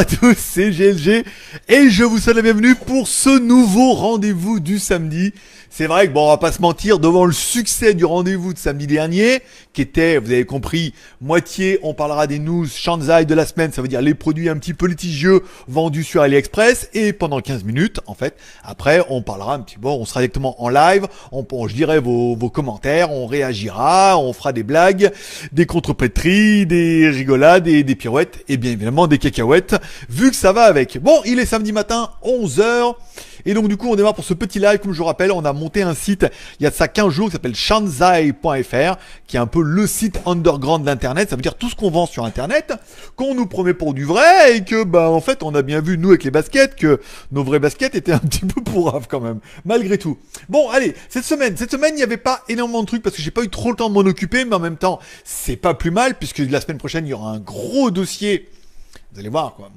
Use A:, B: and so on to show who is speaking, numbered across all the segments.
A: À tous, c'est GLG et je vous souhaite la bienvenue pour ce nouveau rendez-vous du samedi. C'est vrai que bon, on va pas se mentir, devant le succès du rendez-vous de samedi dernier, qui était, vous avez compris, moitié, on parlera des news Shanzai de la semaine, ça veut dire les produits un petit peu litigieux vendus sur AliExpress, et pendant 15 minutes, en fait, après, on parlera un petit peu, on sera directement en live, on, je dirai vos, vos commentaires, on réagira, on fera des blagues, des contrepétries, des rigolades, et des pirouettes, et bien évidemment des cacahuètes, vu que ça va avec. Bon, il est samedi matin, 11h, et donc du coup on démarre pour ce petit live, comme je vous rappelle, on a monté un site il y a de ça 15 jours qui s'appelle shanzai.fr, qui est un peu le site underground d'internet, ça veut dire tout ce qu'on vend sur internet, qu'on nous promet pour du vrai, et que bah en fait on a bien vu nous avec les baskets que nos vraies baskets étaient un petit peu pourraves quand même, malgré tout. Bon allez, cette semaine, cette semaine il n'y avait pas énormément de trucs parce que j'ai pas eu trop le temps de m'en occuper, mais en même temps c'est pas plus mal puisque la semaine prochaine il y aura un gros dossier. Vous allez voir quoi.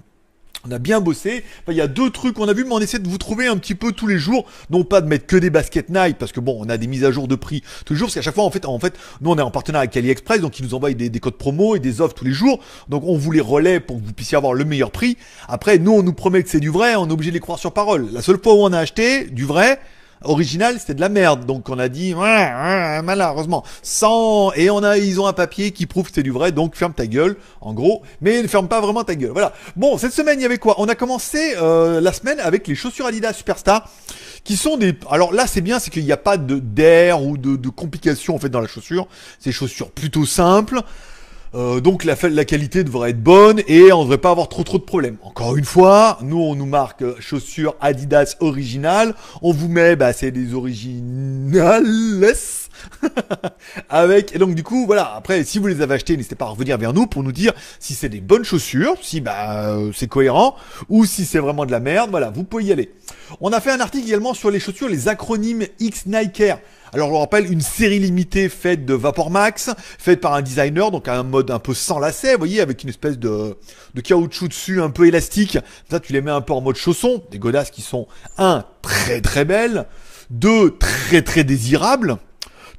A: On a bien bossé. il y a deux trucs qu'on a vu, mais on essaie de vous trouver un petit peu tous les jours. Non pas de mettre que des baskets Nike, parce que bon, on a des mises à jour de prix tous les jours. Parce qu'à chaque fois, en fait, en fait, nous on est en partenariat avec AliExpress, donc ils nous envoient des, des, codes promo et des offres tous les jours. Donc on vous les relaie pour que vous puissiez avoir le meilleur prix. Après, nous on nous promet que c'est du vrai, on est obligé de les croire sur parole. La seule fois où on a acheté du vrai, original, c'était de la merde. Donc on a dit malheureusement sans et on a ils ont un papier qui prouve que c'est du vrai. Donc ferme ta gueule, en gros. Mais ne ferme pas vraiment ta gueule. Voilà. Bon, cette semaine il y avait quoi? On a commencé euh, la semaine avec les chaussures Adidas Superstar qui sont des. Alors là, c'est bien, c'est qu'il n'y a pas de d'air ou de, de complications en fait dans la chaussure. C'est chaussures plutôt simples. Euh, donc la, qualité devrait être bonne et on ne devrait pas avoir trop trop de problèmes. Encore une fois, nous on nous marque euh, chaussures Adidas originales, on vous met bah c'est des originales avec et donc du coup voilà. Après si vous les avez achetés n'hésitez pas à revenir vers nous pour nous dire si c'est des bonnes chaussures si bah euh, c'est cohérent ou si c'est vraiment de la merde. Voilà vous pouvez y aller. On a fait un article également sur les chaussures les acronymes X Nike alors je vous rappelle une série limitée faite de Vapor Max, faite par un designer, donc un mode un peu sans lacet, vous voyez, avec une espèce de, de caoutchouc dessus un peu élastique. Ça tu les mets un peu en mode chausson, des godasses qui sont un très très belles, deux très très désirables,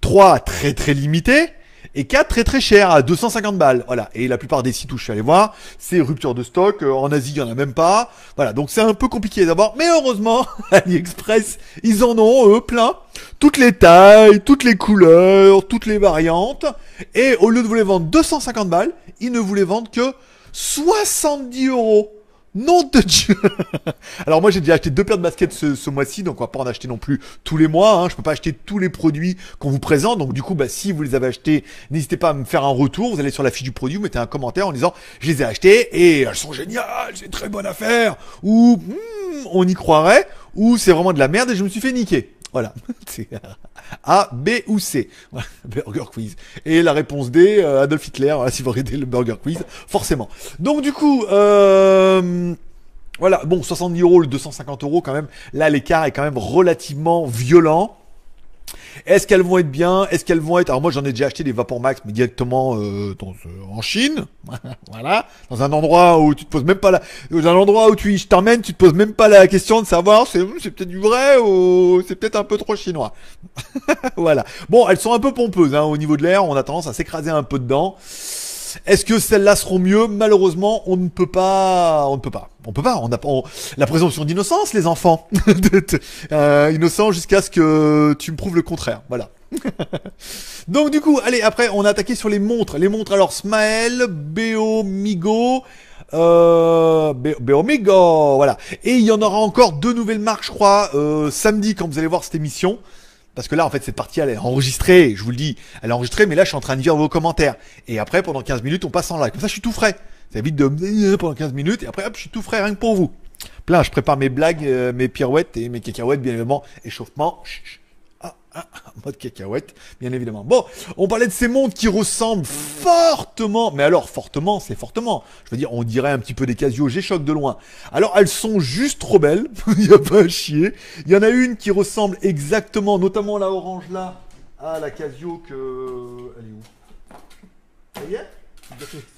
A: trois très très limitées, et 4 très très cher à 250 balles. Voilà. Et la plupart des sites où je suis allé voir, c'est rupture de stock. Euh, en Asie, il y en a même pas. Voilà. Donc c'est un peu compliqué d'abord. Mais heureusement, AliExpress, ils en ont eux plein. Toutes les tailles, toutes les couleurs, toutes les variantes. Et au lieu de vous les vendre 250 balles, ils ne vous les vendent que 70 euros. Nom de Dieu Alors moi j'ai déjà acheté deux paires de baskets ce, mois-ci, donc on va pas en acheter non plus tous les mois. Hein. Je peux pas acheter tous les produits qu'on vous présente. Donc du coup, bah, si vous les avez achetés, n'hésitez pas à me faire un retour. Vous allez sur la fiche du produit, vous mettez un commentaire en disant je les ai achetés et elles sont géniales, c'est une très bonne affaire. Ou hmm, on y croirait. Ou c'est vraiment de la merde et je me suis fait niquer. Voilà. A, B ou C. burger quiz. Et la réponse D, euh, Adolf Hitler, si vous regardez le burger quiz, forcément. Donc du coup, euh, voilà, bon, 70 euros, le 250 euros quand même. Là, l'écart est quand même relativement violent. Est-ce qu'elles vont être bien? Est-ce qu'elles vont être Alors moi j'en ai déjà acheté des Vapor Max mais directement euh, dans, euh, en Chine, voilà, dans un endroit où tu te poses même pas la, dans un endroit où tu je t'emmène, tu te poses même pas la question de savoir c'est c'est peut-être du vrai ou c'est peut-être un peu trop chinois. voilà. Bon, elles sont un peu pompeuses hein, au niveau de l'air, on a tendance à s'écraser un peu dedans. Est-ce que celles-là seront mieux Malheureusement, on ne peut pas. On ne peut pas. On peut pas. On a la présomption d'innocence, les enfants. euh, innocent jusqu'à ce que tu me prouves le contraire. Voilà. Donc du coup, allez, après, on a attaqué sur les montres. Les montres, alors, Smael, Beomigo, euh, Beomigo, voilà. Et il y en aura encore deux nouvelles marques, je crois, euh, samedi, quand vous allez voir cette émission. Parce que là, en fait, cette partie, elle est enregistrée, je vous le dis. Elle est enregistrée, mais là, je suis en train de lire vos commentaires. Et après, pendant 15 minutes, on passe en live. Comme ça, je suis tout frais. Ça évite de me pendant 15 minutes, et après, hop, je suis tout frais, rien que pour vous. Plein, je prépare mes blagues, euh, mes pirouettes et mes cacahuètes, bien évidemment. Échauffement. Ah, ah, mode cacahuète, bien évidemment. Bon, on parlait de ces montres qui ressemblent fortement, mais alors fortement, c'est fortement. Je veux dire, on dirait un petit peu des Casio G-Shock de loin. Alors elles sont juste trop belles, il n'y a pas à chier. Il y en a une qui ressemble exactement, notamment la orange là, à la Casio que... Elle est où? Ça y est?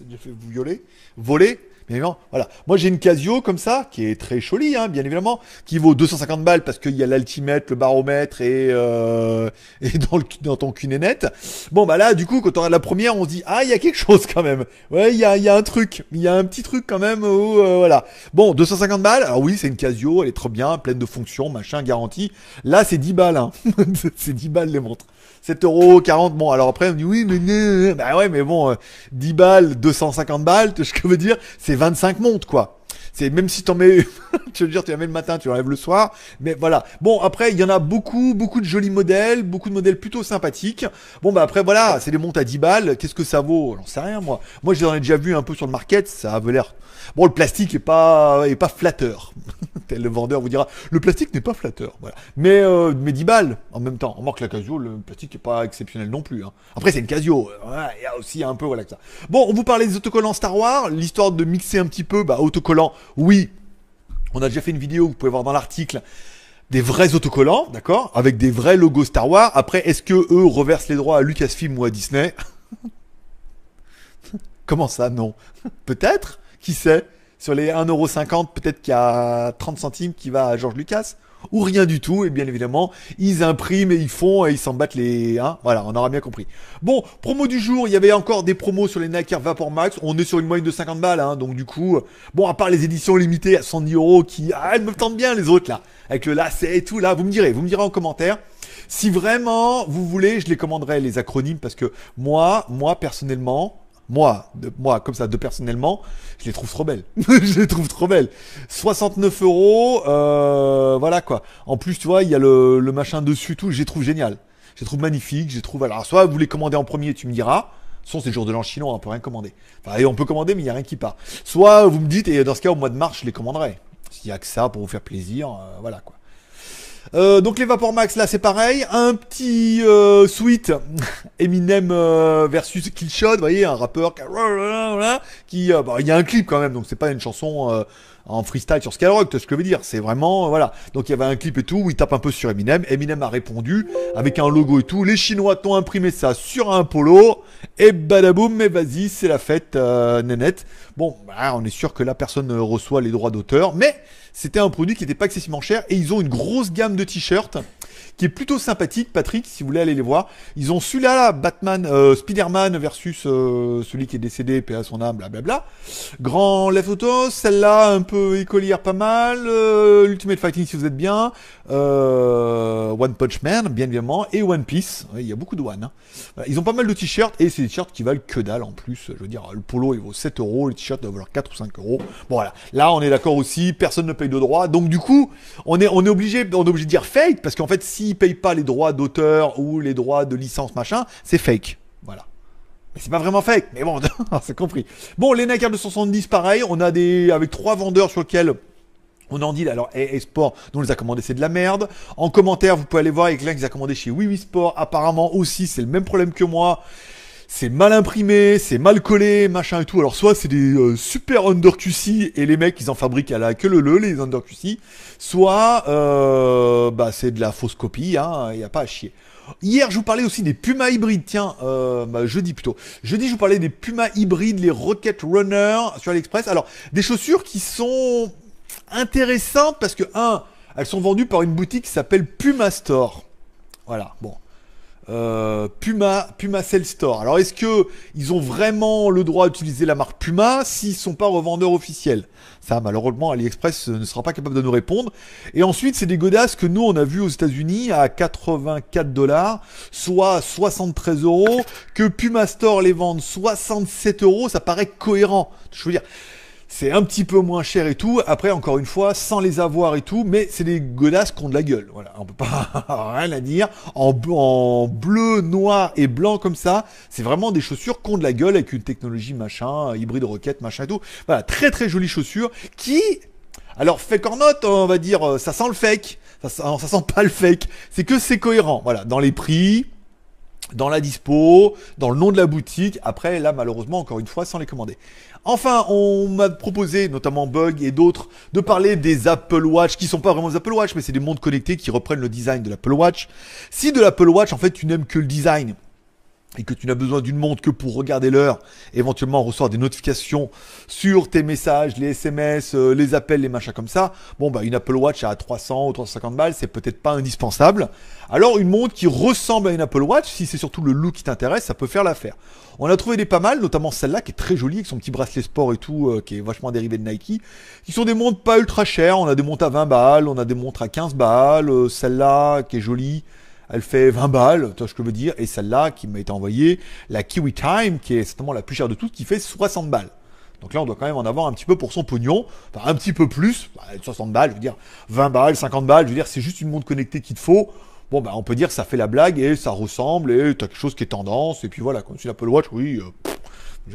A: Déjà fait, violer Voler Bien évidemment, voilà. Moi, j'ai une Casio comme ça, qui est très jolie, hein, bien évidemment, qui vaut 250 balles parce qu'il y a l'altimètre, le baromètre et, euh, et dans, le, dans ton cul net. Bon, bah là, du coup, quand on regarde la première, on se dit, ah, il y a quelque chose quand même. Ouais, il y a, y a un truc. Il y a un petit truc quand même où, euh, voilà. Bon, 250 balles. Alors oui, c'est une Casio, elle est trop bien, pleine de fonctions, machin, garantie. Là, c'est 10 balles, hein. c'est 10 balles les montres. 7 euros, 40, bon, alors après, on dit, oui, mais, bah ouais, mais bon, 10 euh, balles, 250 balles, ce que je veux dire, c'est 25 montres, quoi. C'est même si t'en mets, tu veux dire, tu la mets le matin, tu l'enlèves le soir. Mais voilà. Bon, après, il y en a beaucoup, beaucoup de jolis modèles, beaucoup de modèles plutôt sympathiques. Bon, bah après, voilà, c'est des montres à 10 balles. Qu'est-ce que ça vaut? J'en sais rien, moi. Moi, j'en ai déjà vu un peu sur le market, ça avait l'air Bon, le plastique est pas, est pas flatteur. le vendeur vous dira, le plastique n'est pas flatteur. Voilà. Mais, euh, mais 10 balles en même temps. On marque la Casio, le plastique est pas exceptionnel non plus. Hein. Après, c'est une Casio. Il y a aussi un peu, voilà, que ça. Bon, on vous parlait des autocollants Star Wars. L'histoire de mixer un petit peu, bah, autocollants, oui. On a déjà fait une vidéo, vous pouvez voir dans l'article des vrais autocollants, d'accord, avec des vrais logos Star Wars. Après, est-ce que eux reversent les droits à Lucasfilm ou à Disney? Comment ça Non? Peut-être? Qui sait? Sur les 1,50€, peut-être qu'il y a 30 centimes qui va à George Lucas ou rien du tout, et bien évidemment, ils impriment et ils font et ils s'en battent les... Hein voilà, on aura bien compris. Bon, promo du jour, il y avait encore des promos sur les Nike Air Vapor Max, on est sur une moyenne de 50 balles, hein, donc du coup, bon, à part les éditions limitées à 110 euros qui... Ah, elles me tentent bien les autres là, avec le lacet et tout là, vous me direz, vous me direz en commentaire. Si vraiment vous voulez, je les commanderai les acronymes parce que moi, moi personnellement, moi, moi, comme ça, de personnellement, je les trouve trop belles. je les trouve trop belles. 69 euros, euh, voilà quoi. En plus, tu vois, il y a le, le machin dessus, tout, je les trouve génial. Je les trouve magnifiques, je les trouve. Alors, soit vous les commandez en premier, tu me diras. Soit c'est jour de l'an chinois, on peut rien commander. Enfin, on peut commander, mais il n'y a rien qui part. Soit vous me dites, et dans ce cas, au mois de mars, je les commanderai. S'il y a que ça pour vous faire plaisir, euh, voilà quoi. Euh, donc les Vapor Max là c'est pareil, un petit euh, suite. Eminem euh, versus Killshot, vous voyez un rappeur qui, euh, bah, il y a un clip quand même donc c'est pas une chanson en freestyle sur Skyrock, tu ce que je veux dire, c'est vraiment voilà. Donc il y avait un clip et tout où il tape un peu sur Eminem, Eminem a répondu avec un logo et tout, les Chinois t'ont imprimé ça sur un polo. Et badaboum mais vas-y c'est la fête nénette. Bon bah, on est sûr que la personne reçoit les droits d'auteur. Mais c'était un produit qui n'était pas excessivement cher et ils ont une grosse gamme de t-shirts qui est plutôt sympathique, Patrick, si vous voulez aller les voir. Ils ont celui-là, là, Batman, euh, Spider-Man versus euh, celui qui est décédé, paix à son âme, blablabla. Grand Left Auto, celle-là, un peu écolière, pas mal. Euh, Ultimate Fighting, si vous êtes bien. Euh, One Punch Man, bien évidemment. Et One Piece. il y a beaucoup de One. Hein. Ils ont pas mal de t-shirts et c'est des t-shirts qui valent que dalle en plus. Je veux dire, le polo, il vaut 7 euros. Le t-shirt doit valoir 4 ou 5 euros. Bon, voilà. Là, on est d'accord aussi. Personne ne paye de droits. Donc, du coup, on est, on est obligé, on est obligé de dire fake parce qu'en fait, s'ils payent pas les droits d'auteur ou les droits de licence machin, c'est fake. Voilà. Mais c'est pas vraiment fake, mais bon, c'est compris. Bon, les Nike 270, pareil, on a des avec trois vendeurs sur lesquels on en dit alors et, Sport, dont on les a commandés, c'est de la merde. En commentaire, vous pouvez aller voir avec l'un qui a commandé chez Oui Sport. Apparemment aussi, c'est le même problème que moi c'est mal imprimé, c'est mal collé, machin et tout. Alors soit c'est des euh, super under QC et les mecs ils en fabriquent à la queue le le les under QC, soit euh, bah c'est de la fausse copie, hein, y a pas à chier. Hier, je vous parlais aussi des Puma hybrides. Tiens, euh, bah, jeudi plutôt. Jeudi, je vous parlais des Puma hybrides, les Rocket Runner sur AliExpress. Alors, des chaussures qui sont intéressantes parce que, un, elles sont vendues par une boutique qui s'appelle Puma Store. Voilà, bon. Euh, Puma, Puma Cell Store. Alors est-ce que ils ont vraiment le droit d'utiliser la marque Puma s'ils sont pas revendeurs officiels? Ça, malheureusement, AliExpress ne sera pas capable de nous répondre. Et ensuite, c'est des godasses que nous on a vu aux États-Unis à 84 dollars, soit 73 euros, que Puma Store les vende 67 euros. Ça paraît cohérent. Je veux dire c'est un petit peu moins cher et tout. Après, encore une fois, sans les avoir et tout, mais c'est des godasses qui ont de la gueule. Voilà, on peut pas rien à dire. En, bleu, noir et blanc comme ça, c'est vraiment des chaussures qui ont de la gueule avec une technologie machin, hybride roquette, machin et tout. Voilà, très très jolies chaussures qui, alors fake or not, on va dire, euh, ça sent le fake. Ça sent pas le fake. C'est que c'est cohérent. Voilà, dans les prix, dans la dispo, dans le nom de la boutique. Après, là, malheureusement, encore une fois, sans les commander. Enfin, on m'a proposé, notamment Bug et d'autres, de parler des Apple Watch, qui sont pas vraiment des Apple Watch, mais c'est des montres connectées qui reprennent le design de l'Apple Watch. Si de l'Apple Watch, en fait, tu n'aimes que le design, et que tu n'as besoin d'une montre que pour regarder l'heure, éventuellement recevoir des notifications sur tes messages, les SMS, euh, les appels, les machins comme ça, bon bah une Apple Watch à 300 ou 350 balles, c'est peut-être pas indispensable. Alors une montre qui ressemble à une Apple Watch, si c'est surtout le look qui t'intéresse, ça peut faire l'affaire. On a trouvé des pas mal, notamment celle-là qui est très jolie avec son petit bracelet sport et tout, euh, qui est vachement dérivé de Nike, qui sont des montres pas ultra chères. On a des montres à 20 balles, on a des montres à 15 balles, euh, celle-là qui est jolie elle fait 20 balles, tu vois ce que je veux dire, et celle-là qui m'a été envoyée, la Kiwi Time, qui est certainement la plus chère de toutes, qui fait 60 balles. Donc là, on doit quand même en avoir un petit peu pour son pognon, enfin un petit peu plus, 60 bah, balles, je veux dire. 20 balles, 50 balles, je veux dire c'est juste une montre connectée qu'il te faut. Bon bah on peut dire que ça fait la blague et ça ressemble et t'as quelque chose qui est tendance. Et puis voilà, comme si l'Apple Watch, oui, euh,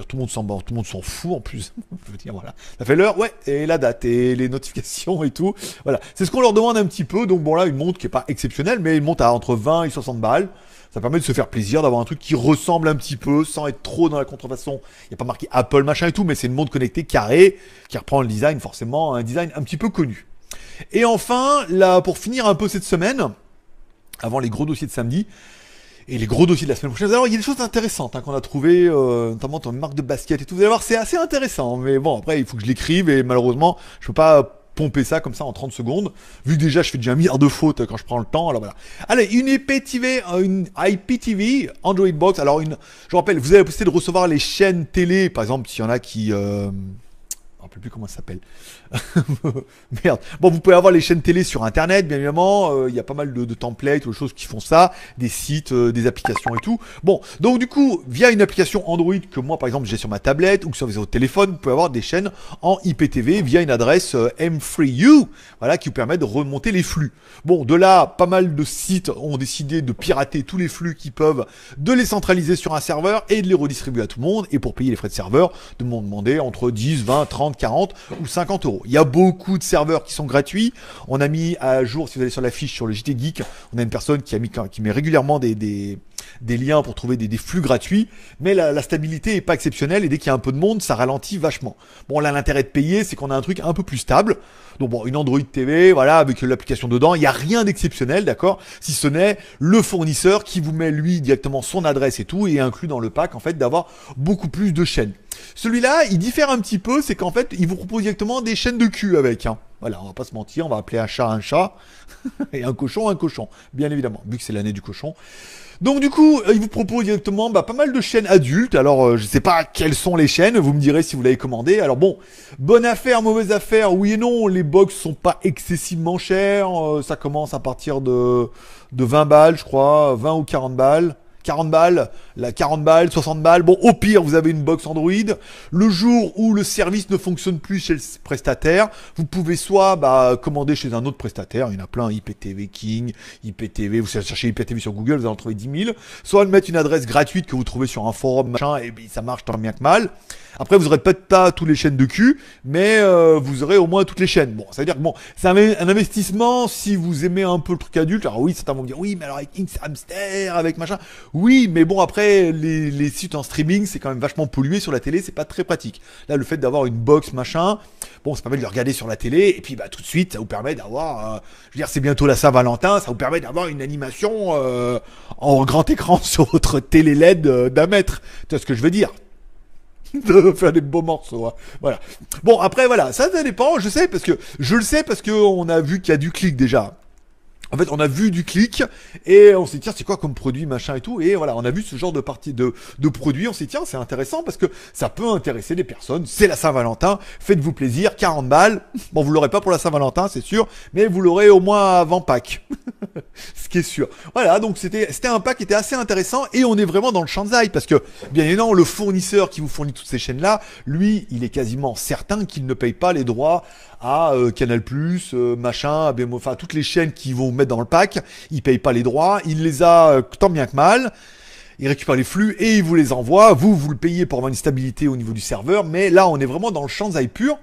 A: tout le monde s'en tout le monde s'en fout en plus. je veux dire, voilà. Ça fait l'heure, ouais, et la date, et les notifications et tout. Voilà. C'est ce qu'on leur demande un petit peu. Donc bon là, une montre qui est pas exceptionnelle, mais une montre à entre 20 et 60 balles. Ça permet de se faire plaisir, d'avoir un truc qui ressemble un petit peu, sans être trop dans la contrefaçon. Il n'y a pas marqué Apple machin et tout, mais c'est une montre connectée carrée, qui reprend le design, forcément, un design un petit peu connu. Et enfin, là, pour finir un peu cette semaine, avant les gros dossiers de samedi, et les gros dossiers de la semaine prochaine. Alors, il y a des choses intéressantes hein, qu'on a trouvées, euh, notamment ton marque de basket et tout. Vous allez voir, c'est assez intéressant. Mais bon, après, il faut que je l'écrive et malheureusement, je peux pas pomper ça comme ça en 30 secondes. Vu déjà, je fais déjà un milliard de fautes quand je prends le temps. Alors voilà. Allez, une IPTV, euh, une IPTV, Android Box. Alors, une, je rappelle, vous avez la possibilité de recevoir les chaînes télé. Par exemple, s'il y en a qui... Euh, je ne rappelle plus comment ça s'appelle. Merde. Bon, vous pouvez avoir les chaînes télé sur Internet, bien évidemment. Euh, il y a pas mal de, templates ou de choses qui font ça, des sites, euh, des applications et tout. Bon, donc du coup, via une application Android que moi, par exemple, j'ai sur ma tablette ou sur votre téléphone, vous pouvez avoir des chaînes en IPTV via une adresse euh, M3U, voilà, qui vous permet de remonter les flux. Bon, de là, pas mal de sites ont décidé de pirater tous les flux qu'ils peuvent, de les centraliser sur un serveur et de les redistribuer à tout le monde. Et pour payer les frais de serveur, de m'en demander entre 10, 20, 30, 40 ou 50 euros. Il y a beaucoup de serveurs qui sont gratuits. On a mis à jour, si vous allez sur la fiche sur le JT Geek, on a une personne qui a mis qui met régulièrement des, des, liens pour trouver des, flux gratuits. Mais la, stabilité est pas exceptionnelle et dès qu'il y a un peu de monde, ça ralentit vachement. Bon, là, l'intérêt de payer, c'est qu'on a un truc un peu plus stable. Donc bon, une Android TV, voilà, avec l'application dedans, il n'y a rien d'exceptionnel, d'accord? Si ce n'est le fournisseur qui vous met lui directement son adresse et tout, et inclut dans le pack en fait d'avoir beaucoup plus de chaînes. Celui-là, il diffère un petit peu, c'est qu'en fait, il vous propose directement des chaînes de cul avec. Hein. Voilà, on va pas se mentir, on va appeler un chat un chat et un cochon un cochon, bien évidemment, vu que c'est l'année du cochon. Donc du coup, euh, il vous propose directement bah, pas mal de chaînes adultes. Alors euh, je sais pas quelles sont les chaînes, vous me direz si vous l'avez commandé. Alors bon, bonne affaire, mauvaise affaire, oui et non. Les box sont pas excessivement chers. Euh, ça commence à partir de 20 balles, je crois, 20 ou 40 balles. 40 balles, la 40 balles, 60 balles. Bon, au pire, vous avez une box Android. Le jour où le service ne fonctionne plus chez le prestataire, vous pouvez soit bah, commander chez un autre prestataire, il y en a plein, IPTV King, IPTV, vous cherchez IPTV sur Google, vous allez en trouver 10 000. Soit mettre une adresse gratuite que vous trouvez sur un forum, machin, et ça marche tant bien que mal. Après, vous aurez peut-être pas toutes les chaînes de cul, mais euh, vous aurez au moins toutes les chaînes. Bon, ça veut dire que bon, c'est un, investissement si vous aimez un peu le truc adulte. Alors oui, certains vont dire oui, mais alors avec X Hamster, avec machin. Oui, mais bon après les, les sites en streaming, c'est quand même vachement pollué sur la télé, c'est pas très pratique. Là, le fait d'avoir une box machin, bon, ça permet de le regarder sur la télé et puis bah tout de suite, ça vous permet d'avoir, euh, je veux dire, c'est bientôt la Saint-Valentin, ça vous permet d'avoir une animation euh, en grand écran sur votre télé LED d'un mètre. Tu vois ce que je veux dire? de faire des beaux morceaux. Hein. Voilà. Bon, après, voilà, ça, ça dépend. Je sais parce que je le sais parce que on a vu qu'il y a du clic déjà. En fait, on a vu du clic et on s'est dit tiens c'est quoi comme produit machin et tout. Et voilà on a vu ce genre de partie de de produit. On s'est dit tiens c'est intéressant parce que ça peut intéresser des personnes. C'est la Saint-Valentin. Faites-vous plaisir. 40 balles. Bon vous l'aurez pas pour la Saint-Valentin c'est sûr mais vous l'aurez au moins avant Pâques. Ce qui est sûr. Voilà donc c'était c'était un pack qui était assez intéressant et on est vraiment dans le Shanzai parce que bien évidemment le fournisseur qui vous fournit toutes ces chaînes là lui il est quasiment certain qu'il ne paye pas les droits à euh, Canal+, euh, machin, enfin toutes les chaînes qui vont mettre dans le pack, il paye pas les droits, il les a euh, tant bien que mal. Il récupère les flux et il vous les envoie. Vous, vous le payez pour avoir une stabilité au niveau du serveur. Mais là, on est vraiment dans le Shanzai pur.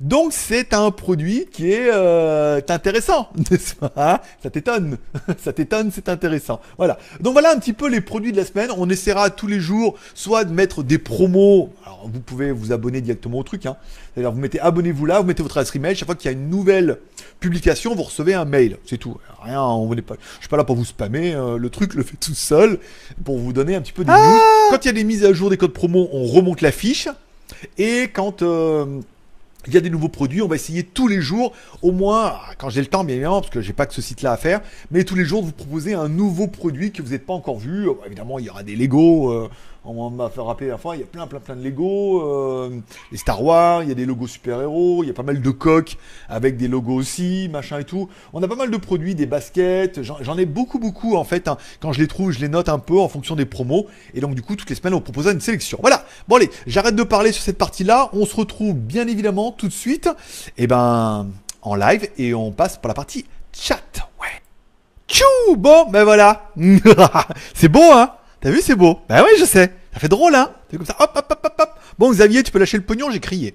A: Donc c'est un produit qui est euh, intéressant, n'est-ce pas hein? Ça t'étonne, ça t'étonne, c'est intéressant. Voilà. Donc voilà un petit peu les produits de la semaine. On essaiera tous les jours soit de mettre des promos. Alors vous pouvez vous abonner directement au truc. Hein. C'est-à-dire vous mettez abonnez-vous là, vous mettez votre adresse email. Chaque fois qu'il y a une nouvelle publication, vous recevez un mail. C'est tout. Rien, on n'est pas. Je suis pas là pour vous spammer. Euh, le truc le fait tout seul pour vous donner un petit peu des news.
B: Ah
A: Quand il y a des mises à jour des codes promo, on remonte la fiche. Et quand euh, il y a des nouveaux produits, on va essayer tous les jours, au moins, quand j'ai le temps bien évidemment, parce que j'ai pas que ce site-là à faire, mais tous les jours de vous proposer un nouveau produit que vous n'êtes pas encore vu. Évidemment, il y aura des Lego, euh, on m'a fait rappeler la fois, il y a plein plein plein de Lego, euh, les Star Wars, il y a des logos super-héros, il y a pas mal de coques avec des logos aussi, machin et tout. On a pas mal de produits, des baskets, j'en ai beaucoup beaucoup en fait. hein. Quand je les trouve, je les note un peu en fonction des promos, et donc du coup, toutes les semaines, on propose une sélection. Voilà, bon allez, j'arrête de parler sur cette partie-là, on se retrouve bien évidemment tout de suite, et ben en live, et on passe pour la partie chat, ouais. Tchou Bon, ben voilà. c'est beau, hein? T'as vu, c'est beau. Ben oui, je sais. Ça fait drôle, hein C'est comme ça. Hop, hop, hop, hop, hop. Bon, Xavier, tu peux lâcher le pognon, j'ai crié.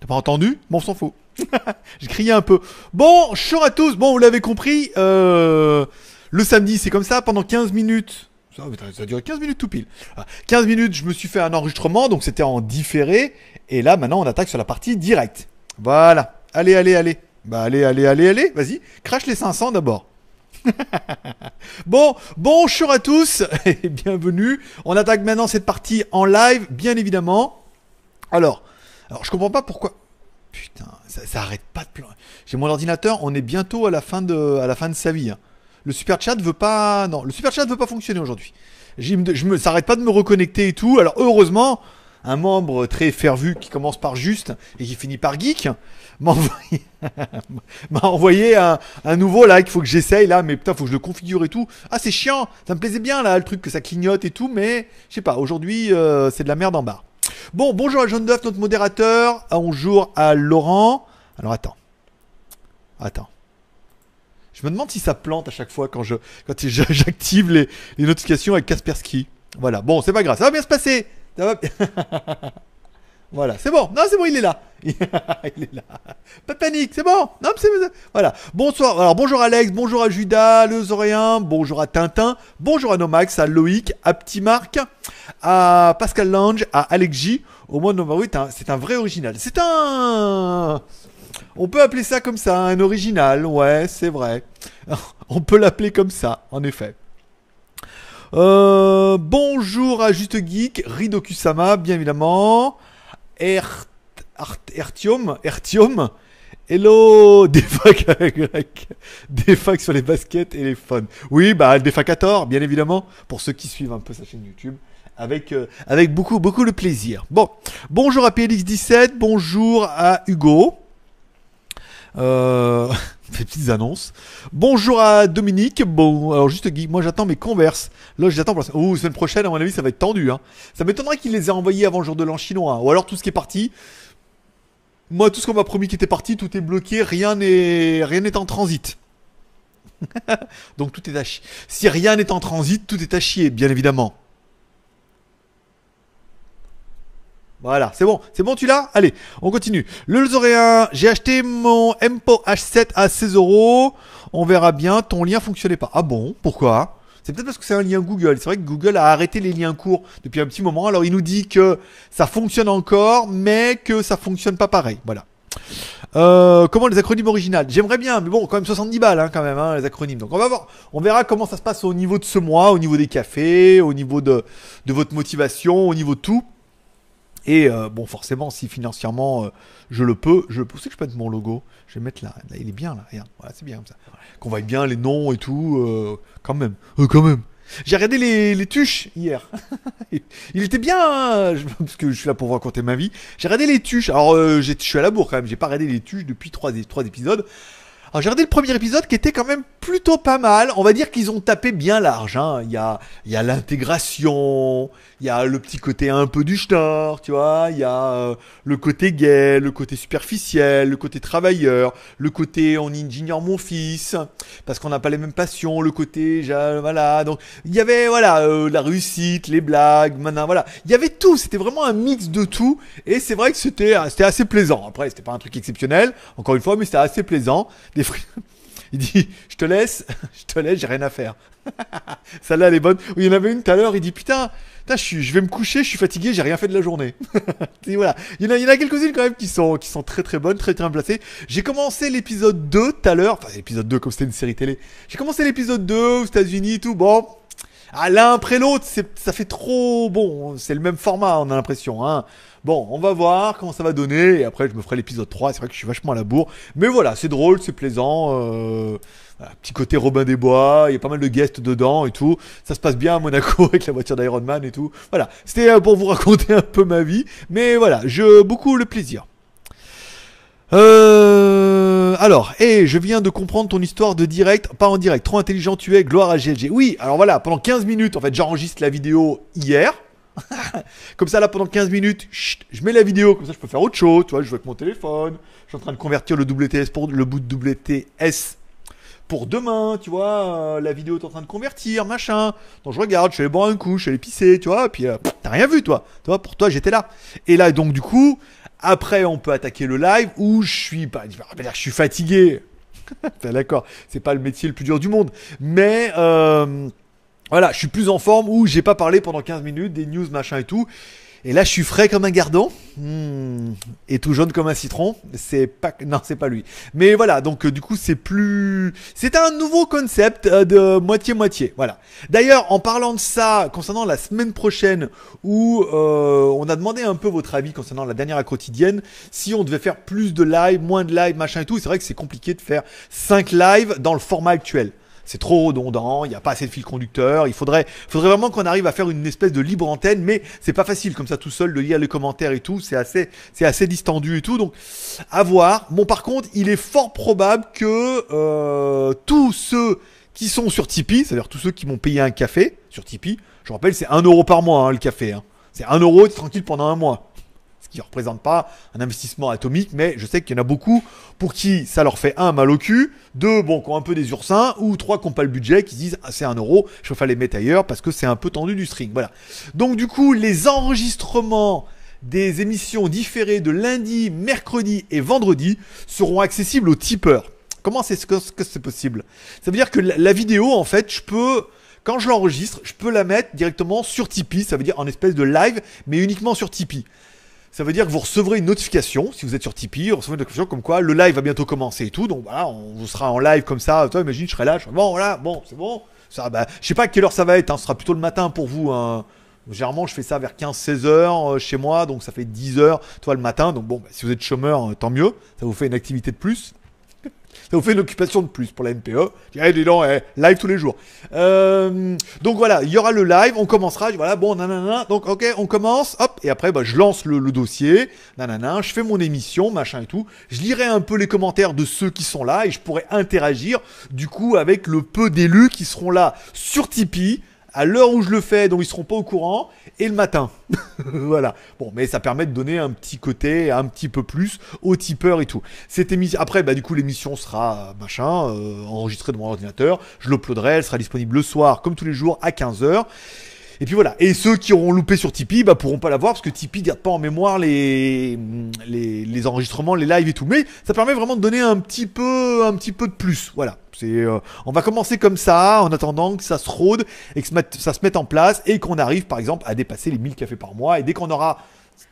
A: T'as pas entendu? Bon, on s'en fout. j'ai crié un peu. Bon, bonjour à tous. Bon, vous l'avez compris, euh, le samedi, c'est comme ça, pendant 15 minutes. Ça, ça a duré 15 minutes tout pile. Ah, 15 minutes, je me suis fait un enregistrement, donc c'était en différé. Et là, maintenant, on attaque sur la partie directe. Voilà. Allez, allez, allez. Bah, allez, allez, allez, allez. Vas-y. Crache les 500 d'abord. bon, bonjour à tous et bienvenue. On attaque maintenant cette partie en live, bien évidemment. Alors, alors je comprends pas pourquoi. Putain, ça, arrête pas de. J'ai mon ordinateur, on est bientôt à la fin de, à la fin de sa vie. hein. Le super chat veut pas, non, le super chat veut pas fonctionner aujourd'hui. Je ça arrête pas de me reconnecter et tout. Alors heureusement, un membre très fervu qui commence par juste et qui finit par geek m'a envoyé, un, nouveau là qu'il faut que j'essaye là, mais putain, faut que je le configure et tout. Ah, c'est chiant, ça me plaisait bien là, le truc que ça clignote et tout, mais je sais pas, aujourd'hui euh, c'est de la merde en barre. Bon, bonjour à John Duff, notre modérateur. Bonjour à Laurent. Alors attends. Attends. Je me demande si ça plante à chaque fois quand je quand j'active les, les notifications avec Kaspersky. Voilà, bon, c'est pas grave, ça va bien se passer. Voilà, c'est bon. Non, c'est bon, il est là. il est là. Pas de panique, c'est bon. Non, c'est voilà. Bonsoir. Alors bonjour Alex, bonjour à Judas, le Zoréen, bonjour à Tintin, bonjour à Nomax, à Loïc, à Petit Marc, à Pascal Lange, à Alex J. Au moins, un- c'est un vrai original. C'est un. On peut appeler ça comme ça, un original. Ouais, c'est vrai. On peut l'appeler comme ça, en effet. Euh, bonjour à Juste Geek, Ridokusama, bien évidemment. Ertium, Ertium. Hello, des facs sur les baskets et les fun. Oui, bah des facator, bien évidemment, pour ceux qui suivent un peu sa chaîne YouTube, avec euh, avec beaucoup beaucoup de plaisir. Bon, bonjour à PLX17, bonjour à Hugo. Euh, petites annonces. Bonjour à Dominique. Bon, alors juste Guy, moi j'attends mes converses. Là j'attends pour la. Oh, semaine prochaine, à mon avis, ça va être tendu. Hein. Ça m'étonnerait qu'il les ait envoyés avant le jour de l'an chinois. Ou alors tout ce qui est parti. Moi, tout ce qu'on m'a promis qui était parti, tout est bloqué, rien n'est rien n'est en transit. Donc tout est à chier. Si rien n'est en transit, tout est à chier, bien évidemment. Voilà, c'est bon, c'est bon, tu l'as Allez, on continue. Le Zoréen, j'ai acheté mon Empo H7 à 16 euros. On verra bien, ton lien fonctionnait pas. Ah bon Pourquoi? C'est peut-être parce que c'est un lien Google. C'est vrai que Google a arrêté les liens courts depuis un petit moment. Alors il nous dit que ça fonctionne encore, mais que ça fonctionne pas pareil. Voilà. Euh, comment les acronymes originales? J'aimerais bien, mais bon, quand même 70 balles hein, quand même, hein, les acronymes. Donc on va voir, on verra comment ça se passe au niveau de ce mois, au niveau des cafés, au niveau de, de votre motivation, au niveau de tout. Et euh, bon, forcément, si financièrement euh, je le peux, je peux. Que je peux mon logo? Je vais mettre là. Il est bien là. Regarde, voilà, c'est bien comme ça. Qu'on voit bien les noms et tout. euh, quand même, quand même. J'ai regardé les, les tuches hier. il était bien, hein, parce que je suis là pour vous raconter ma vie. J'ai regardé les tuches. Alors, je suis à la bourre quand même. J'ai pas regardé les tuches depuis trois, trois épisodes. Alors j'ai regardé le premier épisode qui était quand même plutôt pas mal. On va dire qu'ils ont tapé bien large. Hein. Il y a, l'intégration, il y a le petit côté un peu du schnorr, tu vois. Il y a euh, le côté gay, le côté superficiel, le côté travailleur, le côté on ingénieur mon fils, parce qu'on n'a pas les mêmes passions, le côté, voilà. Donc il y avait voilà euh, la réussite, les blagues, maintenant voilà. Il y avait tout. C'était vraiment un mix de tout. Et c'est vrai que c'était, assez plaisant. Après c'était pas un truc exceptionnel, encore une fois, mais c'était assez plaisant. Il dit, je te laisse, je te laisse, j'ai rien à faire. Celle-là, elle est bonne. Il y en avait une tout à l'heure, il dit, putain, putain je, vais me coucher, je suis fatigué, j'ai rien fait de la journée. Et voilà. Il y en a, il y en a quelques-unes quand même qui sont, qui sont très très bonnes, très très bien placées. J'ai commencé l'épisode 2 tout à l'heure, enfin l'épisode 2 comme c'était une série télé. J'ai commencé l'épisode 2 aux États-Unis, tout, bon. Ah, l'un après l'autre, ça fait trop bon. C'est le même format, on a l'impression. Hein. Bon, on va voir comment ça va donner. Et après, je me ferai l'épisode 3. C'est vrai que je suis vachement à la bourre. Mais voilà, c'est drôle, c'est plaisant. Euh, petit côté Robin des Bois. Il y a pas mal de guests dedans et tout. Ça se passe bien à Monaco avec la voiture d'Iron Man et tout. Voilà, c'était euh, pour vous raconter un peu ma vie. Mais voilà, je beaucoup le plaisir. Euh, alors, et je viens de comprendre ton histoire de direct, pas en direct, trop intelligent tu es, gloire à GLG. Oui, alors voilà, pendant 15 minutes, en fait, j'enregistre la vidéo hier. comme ça, là, pendant 15 minutes, je mets la vidéo, comme ça, je peux faire autre chose. Tu vois, je joue avec mon téléphone. Je suis en train de convertir le WTS pour le bout de WTS pour demain, tu vois. Euh, la vidéo est en train de convertir, machin. Donc, je regarde, je vais aller boire un coup, je vais aller pisser, tu vois. Et puis, euh, t'as rien vu, toi. Tu vois, pour toi, j'étais là. Et là, donc, du coup, après, on peut attaquer le live où je suis pas, je suis fatigué. D'accord, c'est pas le métier le plus dur du monde, mais euh, voilà, je suis plus en forme où j'ai pas parlé pendant 15 minutes des news machin et tout. Et là, je suis frais comme un gardon hmm. et tout jaune comme un citron. C'est pas, non, c'est pas lui. Mais voilà, donc euh, du coup, c'est plus, c'est un nouveau concept euh, de moitié moitié. Voilà. D'ailleurs, en parlant de ça, concernant la semaine prochaine, où euh, on a demandé un peu votre avis concernant la dernière quotidienne, si on devait faire plus de live, moins de live, machin et tout. C'est vrai que c'est compliqué de faire 5 lives dans le format actuel c'est trop redondant, il n'y a pas assez de fil conducteur, il faudrait, faudrait vraiment qu'on arrive à faire une espèce de libre antenne, mais c'est pas facile comme ça tout seul de lire les commentaires et tout, c'est assez, c'est assez distendu et tout, donc à voir. Bon par contre, il est fort probable que euh, tous ceux qui sont sur Tipeee, c'est-à-dire tous ceux qui m'ont payé un café sur Tipeee, je rappelle c'est 1 euro par mois hein, le café, hein. c'est 1 euro tranquille pendant un mois qui ne représente pas un investissement atomique, mais je sais qu'il y en a beaucoup pour qui ça leur fait un mal au cul, deux bon qui ont un peu des ursins, ou trois qui n'ont pas le budget, qui se disent ah, c'est un euro, je préfère les mettre ailleurs parce que c'est un peu tendu du string. Voilà. Donc du coup, les enregistrements des émissions différées de lundi, mercredi et vendredi seront accessibles aux tipeurs. Comment c'est c'est possible? Ça veut dire que la vidéo, en fait, je peux quand je l'enregistre, je peux la mettre directement sur Tipeee, ça veut dire en espèce de live, mais uniquement sur Tipeee ça veut dire que vous recevrez une notification, si vous êtes sur Tipeee, vous recevrez une notification comme quoi le live va bientôt commencer et tout. Donc voilà, on vous sera en live comme ça. Toi, imagine, je serai là, je bon, voilà, bon, c'est bon. Ça, bah, je sais pas à quelle heure ça va être, hein, ce sera plutôt le matin pour vous. Hein. Généralement, je fais ça vers 15-16 heures euh, chez moi, donc ça fait 10 heures, toi, le matin. Donc bon, bah, si vous êtes chômeur, euh, tant mieux, ça vous fait une activité de plus. Ça vous fait une occupation de plus pour la NPE. Eh, dis donc, eh, live tous les jours. Euh, donc voilà, il y aura le live, on commencera, voilà, bon, nanana, donc ok, on commence, hop, et après, bah, je lance le, dossier, nanana, je fais mon émission, machin et tout. Je lirai un peu les commentaires de ceux qui sont là et je pourrai interagir, du coup, avec le peu d'élus qui seront là sur Tipeee à l'heure où je le fais, donc ils seront pas au courant, et le matin. voilà. Bon, mais ça permet de donner un petit côté, un petit peu plus aux tipeurs et tout. Cette émission, après, bah du coup l'émission sera machin euh, enregistrée de mon ordinateur. Je l'uploaderai, elle sera disponible le soir, comme tous les jours, à 15 h et puis voilà. Et ceux qui auront loupé sur Tipeee, bah, pourront pas la voir parce que Tipeee garde pas en mémoire les, les, les, enregistrements, les lives et tout. Mais ça permet vraiment de donner un petit peu, un petit peu de plus. Voilà. C'est, euh, on va commencer comme ça, en attendant que ça se rôde et que ça se mette en place et qu'on arrive, par exemple, à dépasser les 1000 cafés par mois. Et dès qu'on aura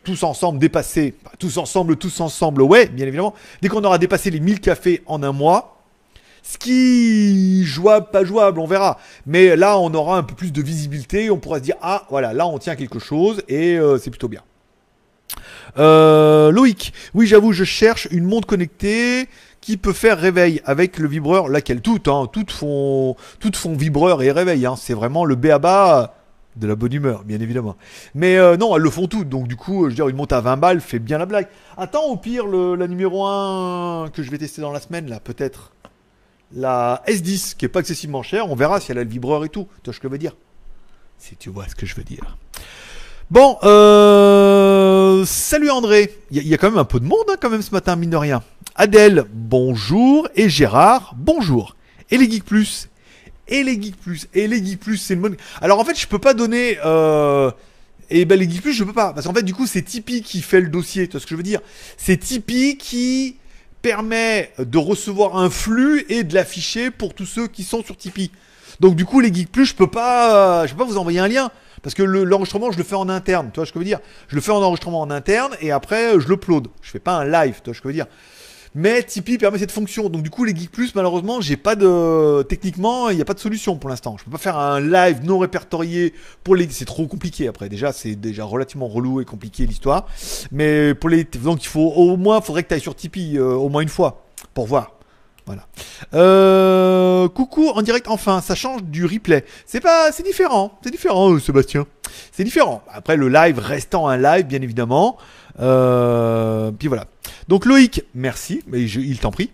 A: tous ensemble dépassé, tous ensemble, tous ensemble, ouais, bien évidemment, dès qu'on aura dépassé les 1000 cafés en un mois, ce qui jouable, pas jouable, on verra. Mais là, on aura un peu plus de visibilité. On pourra se dire ah voilà, là on tient quelque chose et euh, c'est plutôt bien. Euh, Loïc, oui j'avoue, je cherche une montre connectée qui peut faire réveil avec le vibreur, laquelle? Toutes, hein, toutes font, vibreur et réveil. Hein. C'est vraiment le béaba de la bonne humeur, bien évidemment. Mais euh, non, elles le font toutes, donc du coup, je veux dire, une montre à 20 balles fait bien la blague. Attends, au pire, le, la numéro 1 que je vais tester dans la semaine, là, peut-être. La S10 qui est pas excessivement chère. On verra si elle a le vibreur et tout. Tu vois ce que je veux dire? Si tu vois ce que je veux dire. Bon, euh, salut André. Il y, a quand même un peu de monde hein, quand même ce matin, mine de rien. Adèle, bonjour. Et Gérard, bonjour. Et les Geeks Plus. Et les Geeks Plus. Et les Geeks Plus, c'est une bonne... Alors en fait, je peux pas donner... Euh... Et ben les Geeks Plus, je peux pas. Parce qu'en fait, du coup, c'est Tipeee qui fait le dossier. Tu vois ce que je veux dire? C'est Tipeee qui permet de recevoir un flux et de l'afficher pour tous ceux qui sont sur Tipeee. Donc du coup, les Geeks Plus, je peux pas, je peux pas vous envoyer un lien. Parce que l'enregistrement, je le fais en interne, tu vois ce que je veux dire? Je le fais en enregistrement en interne et après, je l'upload. Je fais pas un live, tu vois ce que je veux dire? Mais Tipeee permet cette fonction. Donc du coup, les Geek Plus, malheureusement, j'ai pas de. Techniquement, il n'y a pas de solution pour l'instant. Je peux pas faire un live non répertorié pour les. C'est trop compliqué après. Déjà, c'est déjà relativement relou et compliqué l'histoire. Mais pour les. Donc il faut au moins, faudrait que tu ailles sur Tipeee euh, au moins une fois pour voir. Voilà. Euh, coucou en direct enfin, ça change du replay. C'est pas, c'est différent, c'est différent, euh, Sébastien. C'est différent. Après le live restant un live, bien évidemment. Euh, puis voilà. Donc Loïc, merci, mais il t'en prie.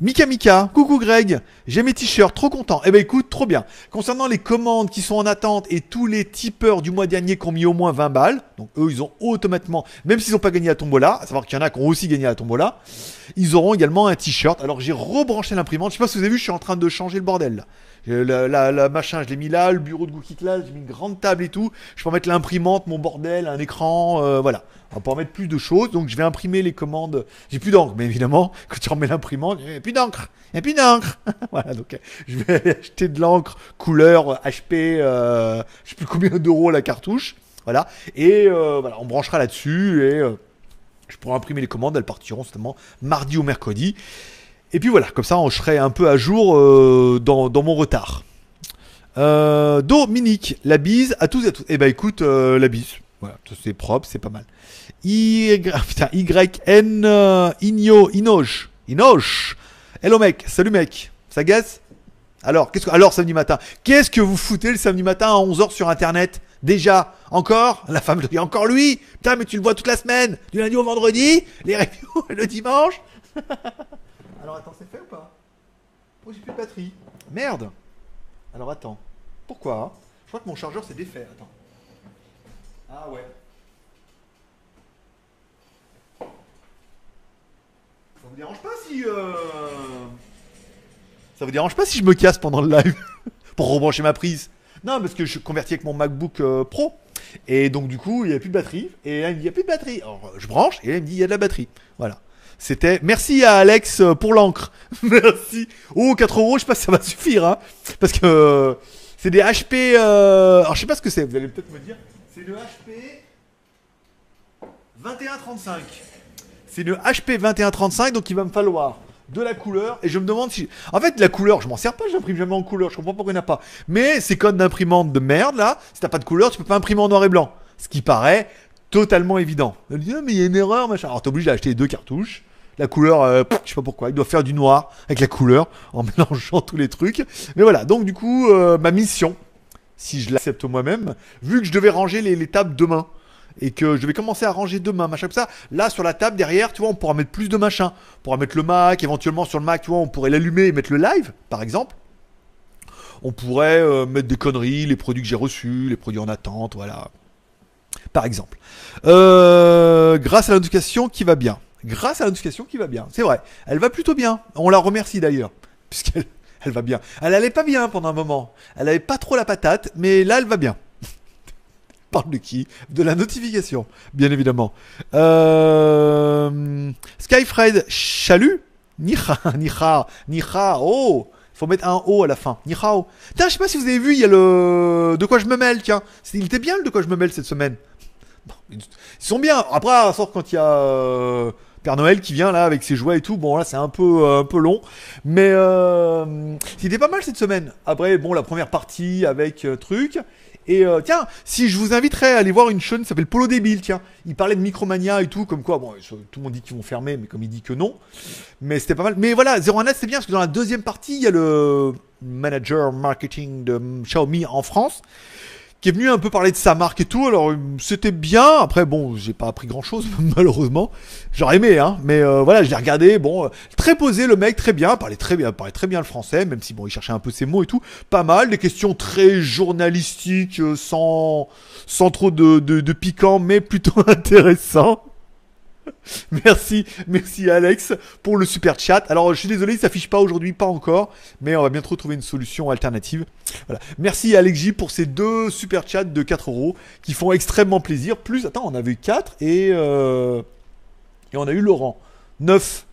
A: Mika Mika, coucou Greg, j'ai mes t-shirts, trop content. Eh ben écoute, trop bien. Concernant les commandes qui sont en attente et tous les tipeurs du mois dernier qui ont mis au moins 20 balles, donc eux ils ont automatiquement, même s'ils n'ont pas gagné à Tombola, à savoir qu'il y en a qui ont aussi gagné à Tombola, ils auront également un t-shirt. Alors j'ai rebranché l'imprimante, je sais pas si vous avez vu, je suis en train de changer le bordel là. La, machin, je l'ai mis là, le bureau de Gookie Class, j'ai mis une grande table et tout. Je peux mettre l'imprimante, mon bordel, un écran, euh, voilà. On va pouvoir mettre plus de choses. Donc je vais imprimer les commandes. J'ai plus d'encre, mais évidemment, quand tu remets l'imprimante, a plus d'encre. A plus d'encre. voilà, donc je vais acheter de l'encre couleur HP, euh, je sais plus combien d'euros la cartouche. Voilà. Et euh, voilà, on branchera là-dessus et euh, je pourrai imprimer les commandes. Elles partiront certainement mardi ou mercredi. Et puis voilà, comme ça, on serai un peu à jour euh, dans, mon retard. Euh, Dominique, la bise à tous et à tous. Eh ben écoute, la bise. Voilà, c'est propre, c'est pas mal. Y, putain, YN euh, Igno, Inoche. Inoche. Hello mec, salut mec. Ça gaze Alors, qu'est-ce que, alors samedi matin, qu'est-ce que vous foutez le samedi matin à 11h sur internet? Déjà, encore? La femme dit encore lui? Putain, mais tu le vois toute la semaine, du lundi au vendredi, les reviews le dimanche? alors attends, c'est fait ou pas? Pourquoi j'ai plus de batterie? Merde Alors attends, pourquoi? Je crois que mon chargeur s'est défait, attends. Ah ouais. Ça vous dérange pas si. Euh... Ça vous dérange pas si je me casse pendant le live Pour rebrancher ma prise? Non, parce que je convertis avec mon MacBook euh, Pro. Et donc, du coup, il n'y a plus de batterie. Et là, il me dit, il n'y a plus de batterie. Alors, je branche. Et là, il me dit, il y a de la batterie. Voilà. C'était. Merci à Alex euh, pour l'encre. Merci. Oh, 4 euros, je sais pas si ça va suffire. Hein, parce que. Euh, c'est des HP. Alors, je sais pas ce que c'est. Vous allez peut-être me dire. C'est le HP 2135. C'est le HP 2135, donc il va me falloir de la couleur. Et je me demande si. En fait, la couleur, je m'en sers pas, j'imprime jamais en couleur. Je comprends pourquoi il n'y en a pas. Mais ces codes d'imprimante de merde là, si t'as pas de couleur, tu peux pas imprimer en noir et blanc. Ce qui paraît totalement évident. Dit, ah, mais il y a une erreur, machin. Alors t'es obligé d'acheter deux cartouches. La couleur, euh, je sais pas pourquoi, il doit faire du noir avec la couleur en mélangeant tous les trucs. Mais voilà, donc du coup, euh, ma mission, si je l'accepte moi-même, vu que je devais ranger les, tables demain et que je vais commencer à ranger demain, machin comme ça. Là, sur la table derrière, tu vois, on pourra mettre plus de machin. On pourra mettre le Mac, éventuellement sur le Mac, tu vois, on pourrait l'allumer et mettre le live, par exemple. On pourrait euh, mettre des conneries, les produits que j'ai reçus, les produits en attente, voilà. Par exemple. Euh, grâce à la notification qui va bien. Grâce à la notification qui va bien. C'est vrai. Elle va plutôt bien. On la remercie d'ailleurs. Puisqu'elle elle va bien. Elle allait pas bien pendant un moment. Elle avait pas trop la patate, mais là, elle va bien. Parle de qui? De la notification, bien évidemment. Euh... Skyfred, chalut Niha, Niha, Niha, oh faut mettre un O à la fin. Nihao. Tiens, je sais pas si vous avez vu, il y a le. De quoi je me mêle, tiens. Il était bien le De quoi je me mêle cette semaine. ils sont bien. Après, sort quand il y a. Père Noël qui vient là avec ses jouets et tout. Bon là c'est un peu euh, un peu long, mais euh, c'était pas mal cette semamme Après bon la première partie avec euh, truc. Et tiens, si je vous inviterais à aller voir une chaîne qui s'appelle Polo Débile, tiens, il parlait de Micromania et tout, comme quoi, bon, tout le monde dit qu'ils vont fermer, mais comme il dit que non, mais c'était pas mal. Mais voilà, 01net c'est bien parce que dans la deuxième partie, il y a le manager marketing de Xiaomi en France qui est venu un peu parler de sa marque et tout. Alors c'était bien. Après bon, j'ai pas appris grand chose malheureusement. J'aurais aimé hein, mais euh, voilà, je l'ai regardé. Bon, euh, très posé le mec, très bien, parlait très bien, parlait très bien le français, même si bon, il cherchait un peu ses mots et tout. Pas mal, des questions très journalistiques, euh, sans sans trop de, de, de piquant, mais plutôt intéressant. Merci, merci Alex pour le super chat. Alors je suis désolé, il s'affiche pas aujourd'hui, pas encore, mais on va bientôt trouver une solution alternative. Voilà. Merci Alex J pour ces deux super chats de 4 euros qui font extrêmement plaisir. Plus, attends, on avait eu 4 et, euh, et on a eu Laurent. 9.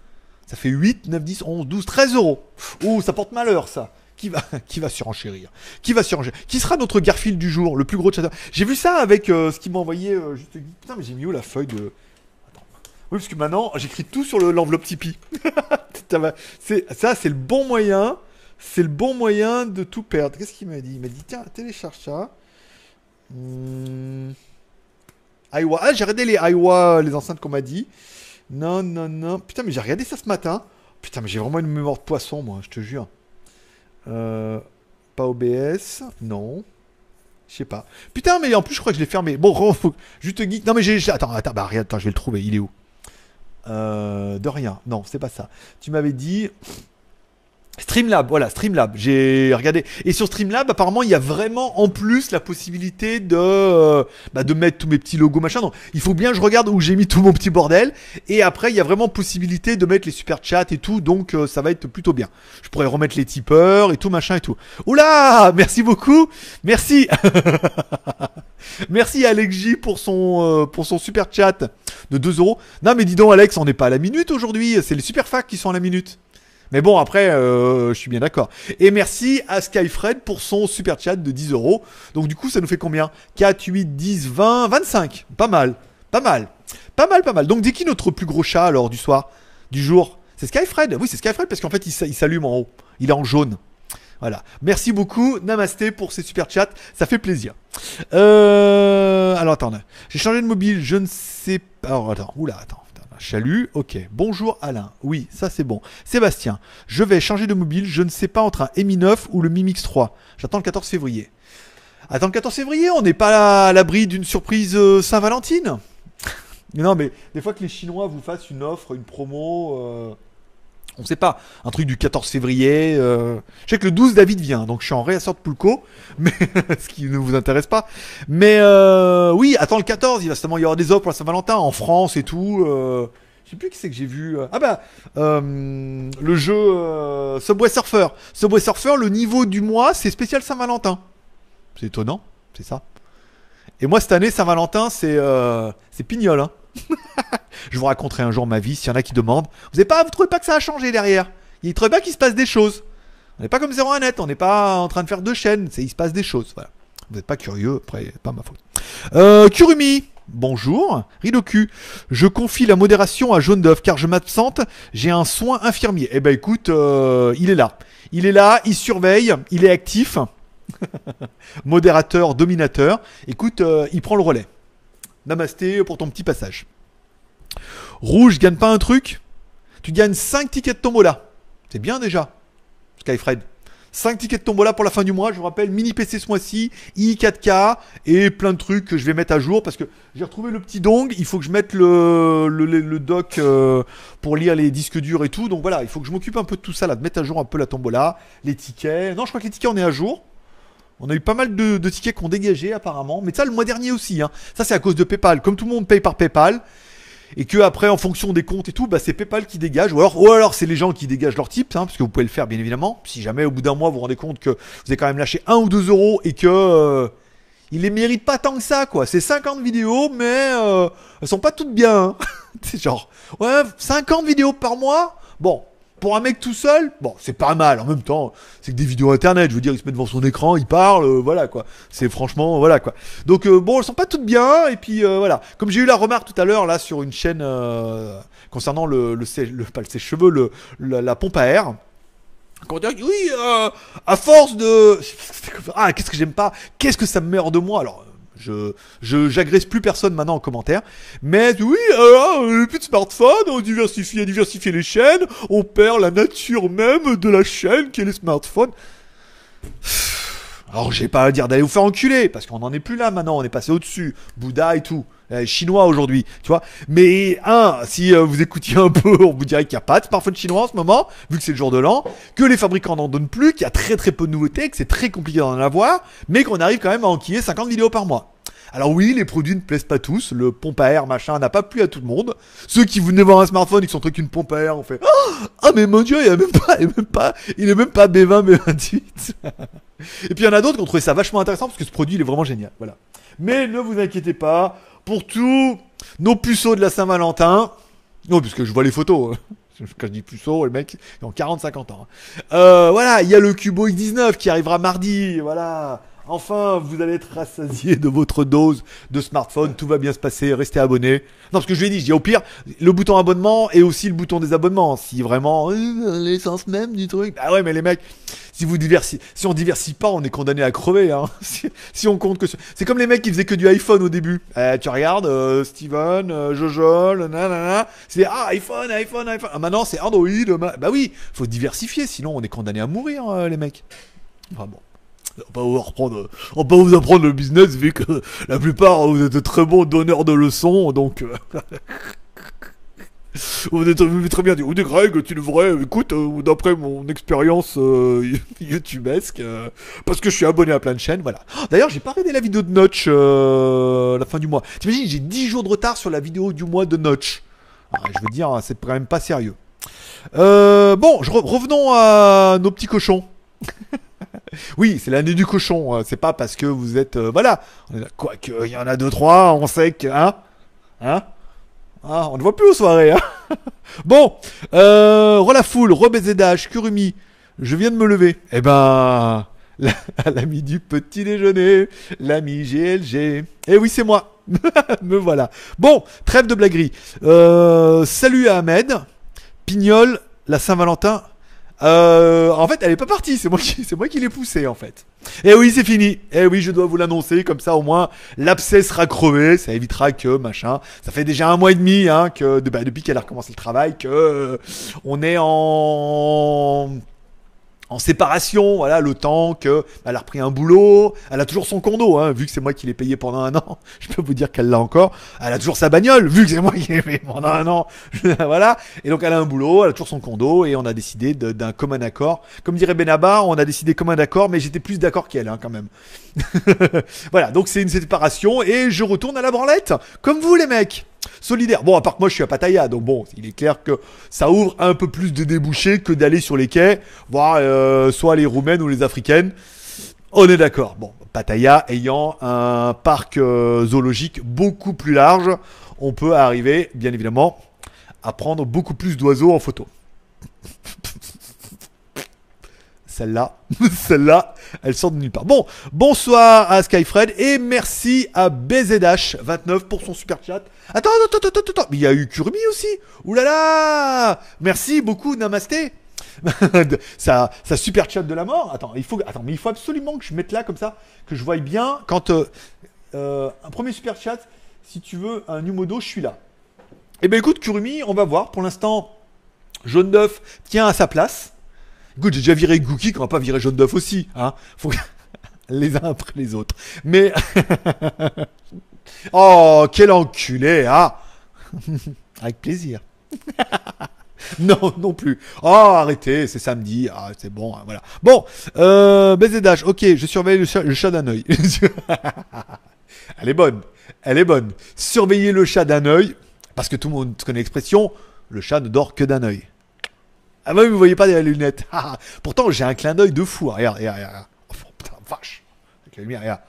A: Ça fait 8, 9, 10, 11, 12, 13 euros. Ouh, ça porte malheur ça. Qui va, qui va surenchérir? Qui va surenchérir? Qui sera notre Garfield du jour, le plus gros chatter J'ai vu ça avec euh, ce qu'il m'a envoyé. Euh, juste... Putain, mais j'ai mis où la feuille de. Parce que maintenant, j'écris tout sur l'enveloppe Tipeee. ça, c'est le bon moyen. C'est le bon moyen de tout perdre. Qu'est-ce qu'il m'a dit? Il m'a dit tiens, télécharge ça. Hmm. Ah, j'ai regardé les Iowa, les enceintes qu'on m'a dit. Non, non, non. Putain, mais j'ai regardé ça ce matin. Putain, mais j'ai vraiment une mémoire de poisson, moi, je te jure. Euh, pas OBS, non. Je sais pas. Putain, mais en plus, je crois que je l'ai fermé. Bon, faut... juste geek. Non, mais j'ai. Attends, attends, bah, rien, attends, je vais le trouver. Il est où? Euh, de rien. Non, c'est pas ça. Tu m'avais dit. Streamlab, voilà, Streamlab. J'ai regardé. Et sur Streamlab, apparemment, il y a vraiment en plus la possibilité de, euh, bah, de mettre tous mes petits logos, machin. Donc, il faut bien que je regarde où j'ai mis tout mon petit bordel. Et après, il y a vraiment possibilité de mettre les super chats et tout. Donc, euh, ça va être plutôt bien. Je pourrais remettre les tipeurs et tout, machin et tout. Oula! Merci beaucoup! Merci! Merci à Alex J pour son, euh, pour son super chat de 2 euros. Non, mais dis donc, Alex, on n'est pas à la minute aujourd'hui. C'est les super facs qui sont à la minute. Mais bon, après, euh, je suis bien d'accord. Et merci à Skyfred pour son super chat de 10 euros. Donc, du coup, ça nous fait combien? 4, 8, 10, 20, 25. Pas mal. Pas mal. Pas mal, pas mal. Donc, dis qui notre plus gros chat alors du soir Du jour? C'est Skyfred Oui, c'est Skyfred parce qu'en fait, il s'allume en haut. Il est en jaune. Voilà. Merci beaucoup, Namasté, pour ces super chats. Ça fait plaisir. Euh... Alors, attends. J'ai changé de mobile. Je ne sais pas. Alors, attends. Oula, attends. Chalut, ok. Bonjour Alain. Oui, ça c'est bon. Sébastien, je vais changer de mobile. Je ne sais pas entre un Mi 9 ou le Mi Mix 3. J'attends le 14 février. Attends le 14 février, on n'est pas à l'abri d'une surprise euh, Saint-Valentin. non, mais des fois que les Chinois vous fassent une offre, une promo. Euh, on sait pas, un truc du 14 février. Euh, je sais que le 12 David vient, donc je suis en réassort de Poulco, mais ce qui ne vous intéresse pas. Mais euh, oui, attends le 14, il va certainement y avoir des offres pour Saint-Valentin en France et tout. Euh, je sais plus qui c'est que j'ai vu. Ah bah le jeu Subway Surfer. Subway Surfer, le niveau du mois, c'est spécial Saint-Valentin. C'est étonnant, c'est ça. Et moi cette année Saint-Valentin, c'est c'est pignol. Hein. je vous raconterai un jour ma vie s'il y en a qui demandent. Vous ne pas, vous trouvez pas que ça a changé derrière? Il trouvez pas qu'il se passe des choses. On n'est pas comme 0 net, on n'est pas en train de faire deux chaînes, il se passe des choses. Vous n'êtes pas curieux, après, pas ma faute. Euh, Kurumi, bonjour. Ridoku, je confie la modération à Jaune d'œuf car je m'absente, j'ai un soin infirmier. Eh ben écoute, euh, il est là. Il est là, il surveille, il est actif. Modérateur, dominateur. Écoute, euh, il prend le relais. Namasté pour ton petit passage. Rouge, gagne pas un truc Tu gagnes 5 tickets de tombola. C'est bien déjà. Skyfred. 5 tickets de tombola pour la fin du mois. Je vous rappelle, mini PC ce mois-ci, i4K et plein de trucs que je vais mettre à jour parce que j'ai retrouvé le petit dong. Il faut que je mette le, le, doc euh, pour lire les disques durs et tout. Donc voilà, il faut que je m'occupe un peu de tout ça là, de mettre à jour un peu la tombola, les tickets. Non, je crois que les tickets on est à jour. On a eu pas mal de, tickets qu'on dégagé apparemment, mais ça le mois dernier aussi. Hein. Ça c'est à cause de PayPal. Comme tout le monde paye par PayPal, et que après en fonction des comptes et tout, bah, c'est PayPal qui dégage, ou alors, ou alors c'est les gens qui dégagent leur type, hein, parce que vous pouvez le faire bien évidemment. Si jamais au bout d'un mois vous vous rendez compte que vous avez quand même lâché 1 ou 2 euros et que euh, il les mérite pas tant que ça, quoi. C'est 50 vidéos, mais euh, elles sont pas toutes bien. Hein. c'est genre, ouais, 50 vidéos par mois. Bon, pour un mec tout seul, bon, c'est pas mal. En même temps, c'est que des vidéos internet. Je veux dire, il se met devant son écran, il parle, euh, voilà quoi. C'est franchement, voilà quoi. Donc euh, bon, elles sont pas toutes bien. Et puis euh, voilà. Comme j'ai eu la remarque tout à l'heure là sur une chaîne concernant le, le, le, pas sèche-cheveux, le, la, pompe à air. Quand on dit, oui, à force de, ah, qu'est-ce que j'aime pas, qu'est-ce que ça me meurt de moi? Alors je, je, j'agresse plus personne maintenant en commentaire. Mais oui, euh, plus de smartphone, on diversifie, diversifier les chaînes, on perd la nature même de la chaîne qui est les smartphones. Alors j'ai pas à dire d'aller vous faire enculer, parce qu'on n'en est plus là maintenant, on est passé au-dessus. Bouddha et tout. Euh, chinois aujourd'hui, tu vois. Mais un, si euh, vous écoutiez un peu, on vous dirait qu'il n'y a pas de smartphone chinois en ce moment, vu que c'est le jour de l'an, que les fabricants n'en donnent plus, qu'il y a très très peu de nouveautés, que c'est très compliqué d'en avoir, mais qu'on arrive quand même à enquiller 50 vidéos par mois. Alors oui, les produits ne plaisent pas tous. Le pompe à air, machin, n'a pas plu à tout le monde. Ceux qui venaient voir un smartphone, ils sont trucs une pompe à air, on fait Ah mais mon dieu, il est même pas, il est même pas, il est même pas B20, B28. Et puis il y en a d'autres qui ont trouvé ça vachement intéressant parce que ce produit il est vraiment génial. Voilà. Mais ne vous inquiétez pas, pour tous nos puceaux de la Saint-Valentin, non, puisque je vois les photos. Quand je dis puceaux, les mecs, ils ont 40-50 ans. Hein. Euh, voilà, il y a le Cubo X19 qui arrivera mardi, voilà. Enfin, vous allez être rassasié de votre dose de smartphone. Tout va bien se passer. Restez abonné. Non, ce que je lui ai dit, je dis au pire, le bouton abonnement et aussi le bouton des abonnements. Si vraiment euh, l'essence même du truc. Ah ouais, mais les mecs, si vous diversifiez, si on diversifie pas, on est condamné à crever. Hein. Si, on compte que c'est comme les mecs qui faisaient que du iPhone au début. Eh, tu regardes, euh, Steven, euh, Jojo, nanana, c'est ah iPhone, iPhone, iPhone. Ah, maintenant c'est Android. Bah oui, faut diversifier, sinon on est condamné à mourir, les mecs. Enfin bon. On va vous va vous apprendre le business vu que la plupart vous êtes très bons donneurs de leçons, donc. Euh, vous êtes très bien dit. Greg, tu devrais, écoute, euh, d'après mon expérience euh, YouTubesque, parce que je suis abonné à plein de chaînes, voilà. D'ailleurs, j'ai pas regardé la vidéo de Notch la fin du mois. T'imagines, j'ai 10 jours de retard sur la vidéo du mois de Notch. Ah, je veux dire, c'est quand même pas sérieux. bon, revenons à nos petits cochons. oui, c'est l'année du cochon. Hein. C'est pas parce que vous êtes. Euh, voilà. Quoi qu'il y en a deux, trois, on sait que. Hein Hein ah, on ne voit plus aux soirées. Hein bon, euh, Foule, Robezedage, Kurumi, je viens de me lever. Eh ben, l'ami du petit déjeuner, l'ami GLG. Eh oui, c'est moi. me voilà. Bon, trêve de blaguerie. Euh, salut à Ahmed, Pignol, la Saint-Valentin. Euh, en fait, elle est pas partie. C'est moi qui, c'est moi qui l'ai poussée en fait. Eh oui, c'est fini. Eh oui, je dois vous l'annoncer. Comme ça, au moins, l'abcès sera crevé. Ça évitera que machin. Ça fait déjà un mois et demi hein, que bah, depuis qu'elle a recommencé le travail, que euh, on est en en séparation, voilà, le temps que elle a repris un boulot, elle a toujours son condo, hein, vu que c'est moi qui l'ai payé pendant un an, je peux vous dire qu'elle l'a encore. Elle a toujours sa bagnole, vu que c'est moi qui l'ai payé pendant un an, voilà. Et donc elle a un boulot, elle a toujours son condo, et on a décidé d'un commun accord. Comme dirait Benabar, on a décidé commun accord, mais j'étais plus d'accord qu'elle, hein, quand même. voilà, donc c'est une séparation, et je retourne à la branlette, comme vous les mecs solidaire. Bon, à part que moi je suis à Pattaya, donc bon, il est clair que ça ouvre un peu plus de débouchés que d'aller sur les quais, voir euh, soit les Roumaines ou les Africaines. On est d'accord. Bon, Pattaya ayant un parc euh, zoologique beaucoup plus large, on peut arriver, bien évidemment, à prendre beaucoup plus d'oiseaux en photo. Celle-là, celle-là, elle sort de nulle part. Bon, bonsoir à Skyfred et merci à BZH29 pour son super chat. Attends, attends, attends, attends, attends. Mais il y a eu Kurumi aussi. Là Merci beaucoup, Namasté. ça, ça super chat de la mort. Attends, il faut, attends, mais il faut absolument que je mette là comme ça, que je voie bien quand euh, euh, un premier super chat. Si tu veux un Numodo, je suis là. Eh ben écoute, Kurumi, on va voir. Pour l'instant, Jaune d'œuf tient à sa place. Écoute, j'ai déjà viré Gookie, qu'on va pas virer Jaune d'œuf aussi, hein. Faut les uns après les autres. Mais oh, quel enculé, ah Avec plaisir. non, non plus. Oh, arrêtez, c'est samedi. Ah, c'est bon, hein, voilà. Bon, euh, BZH, ok, je surveille le chat, le chat d'un œil. Elle est bonne. Elle est bonne. Surveiller le chat d'un œil, parce que tout le monde connaît l'expression, le chat ne dort que d'un œil. Ah bah oui, vous voyez pas des lunettes. Ah, ah. Pourtant, j'ai un clin d'œil de fou. Regarde, regarde, regarde. Oh, putain, vache. Avec la lumière, regarde.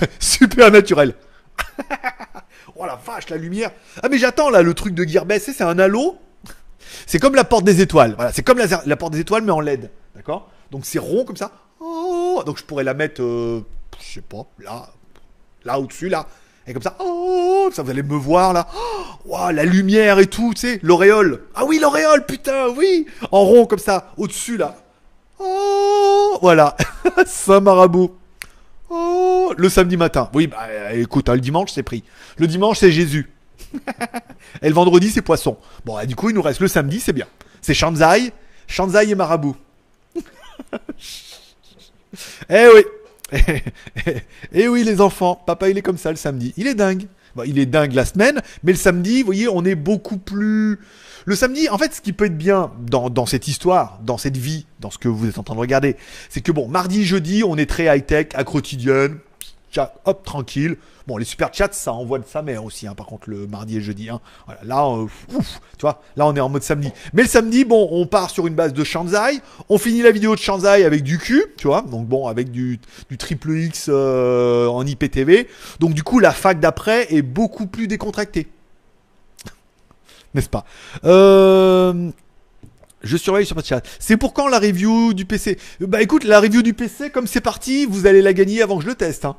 A: Super naturel. oh la vache, la lumière. Ah mais j'attends là le truc de Gearbest, c'est un halo. C'est comme la porte des étoiles. Voilà, c'est comme la, porte des étoiles mais en LED. D'accord? Donc c'est rond comme ça. Oh, donc je pourrais la mettre, euh, je sais pas, là, là au-dessus, là. Et comme ça, oh, ça vous allez me voir là. Oh, la lumière et tout, tu sais, l'auréole. Ah oui, l'auréole, putain, oui. En rond comme ça, au-dessus là. Oh, voilà. Saint Marabout. Oh, le samedi matin. Oui, bah écoute, hein, le dimanche c'est pris. Le dimanche c'est Jésus. et le vendredi c'est poisson. Bon, du coup il nous reste le samedi, c'est bien. C'est Shanzai, Shanzai et Marabout. Eh oui. Eh oui les enfants, papa il est comme ça le samedi. Il est dingue. Il est dingue la semaine, mais le samedi, vous voyez, on est beaucoup plus... Le samedi, en fait, ce qui peut être bien dans, dans cette histoire, dans cette vie, dans ce que vous êtes en train de regarder, c'est que bon, mardi, jeudi, on est très high-tech, à quotidienne, hop, tranquille. Bon, les super chats, ça envoie de sa mère aussi, hein, par contre, le mardi et jeudi. Hein. Là, euh, ouf, tu vois, là, on est en mode samedi. Mais le samedi, bon, on part sur une base de Shanzai. On finit la vidéo de Shanzai avec du cul, tu vois. Donc, bon, avec du, du triple X euh, en IPTV. Donc, du coup, la fac d'après est beaucoup plus décontractée. N'est-ce pas? Euh, je surveille sur chat. C'est pour quand la review du PC Bah écoute, la review du PC, comme c'est parti, vous allez la gagner avant que je le teste. Hein.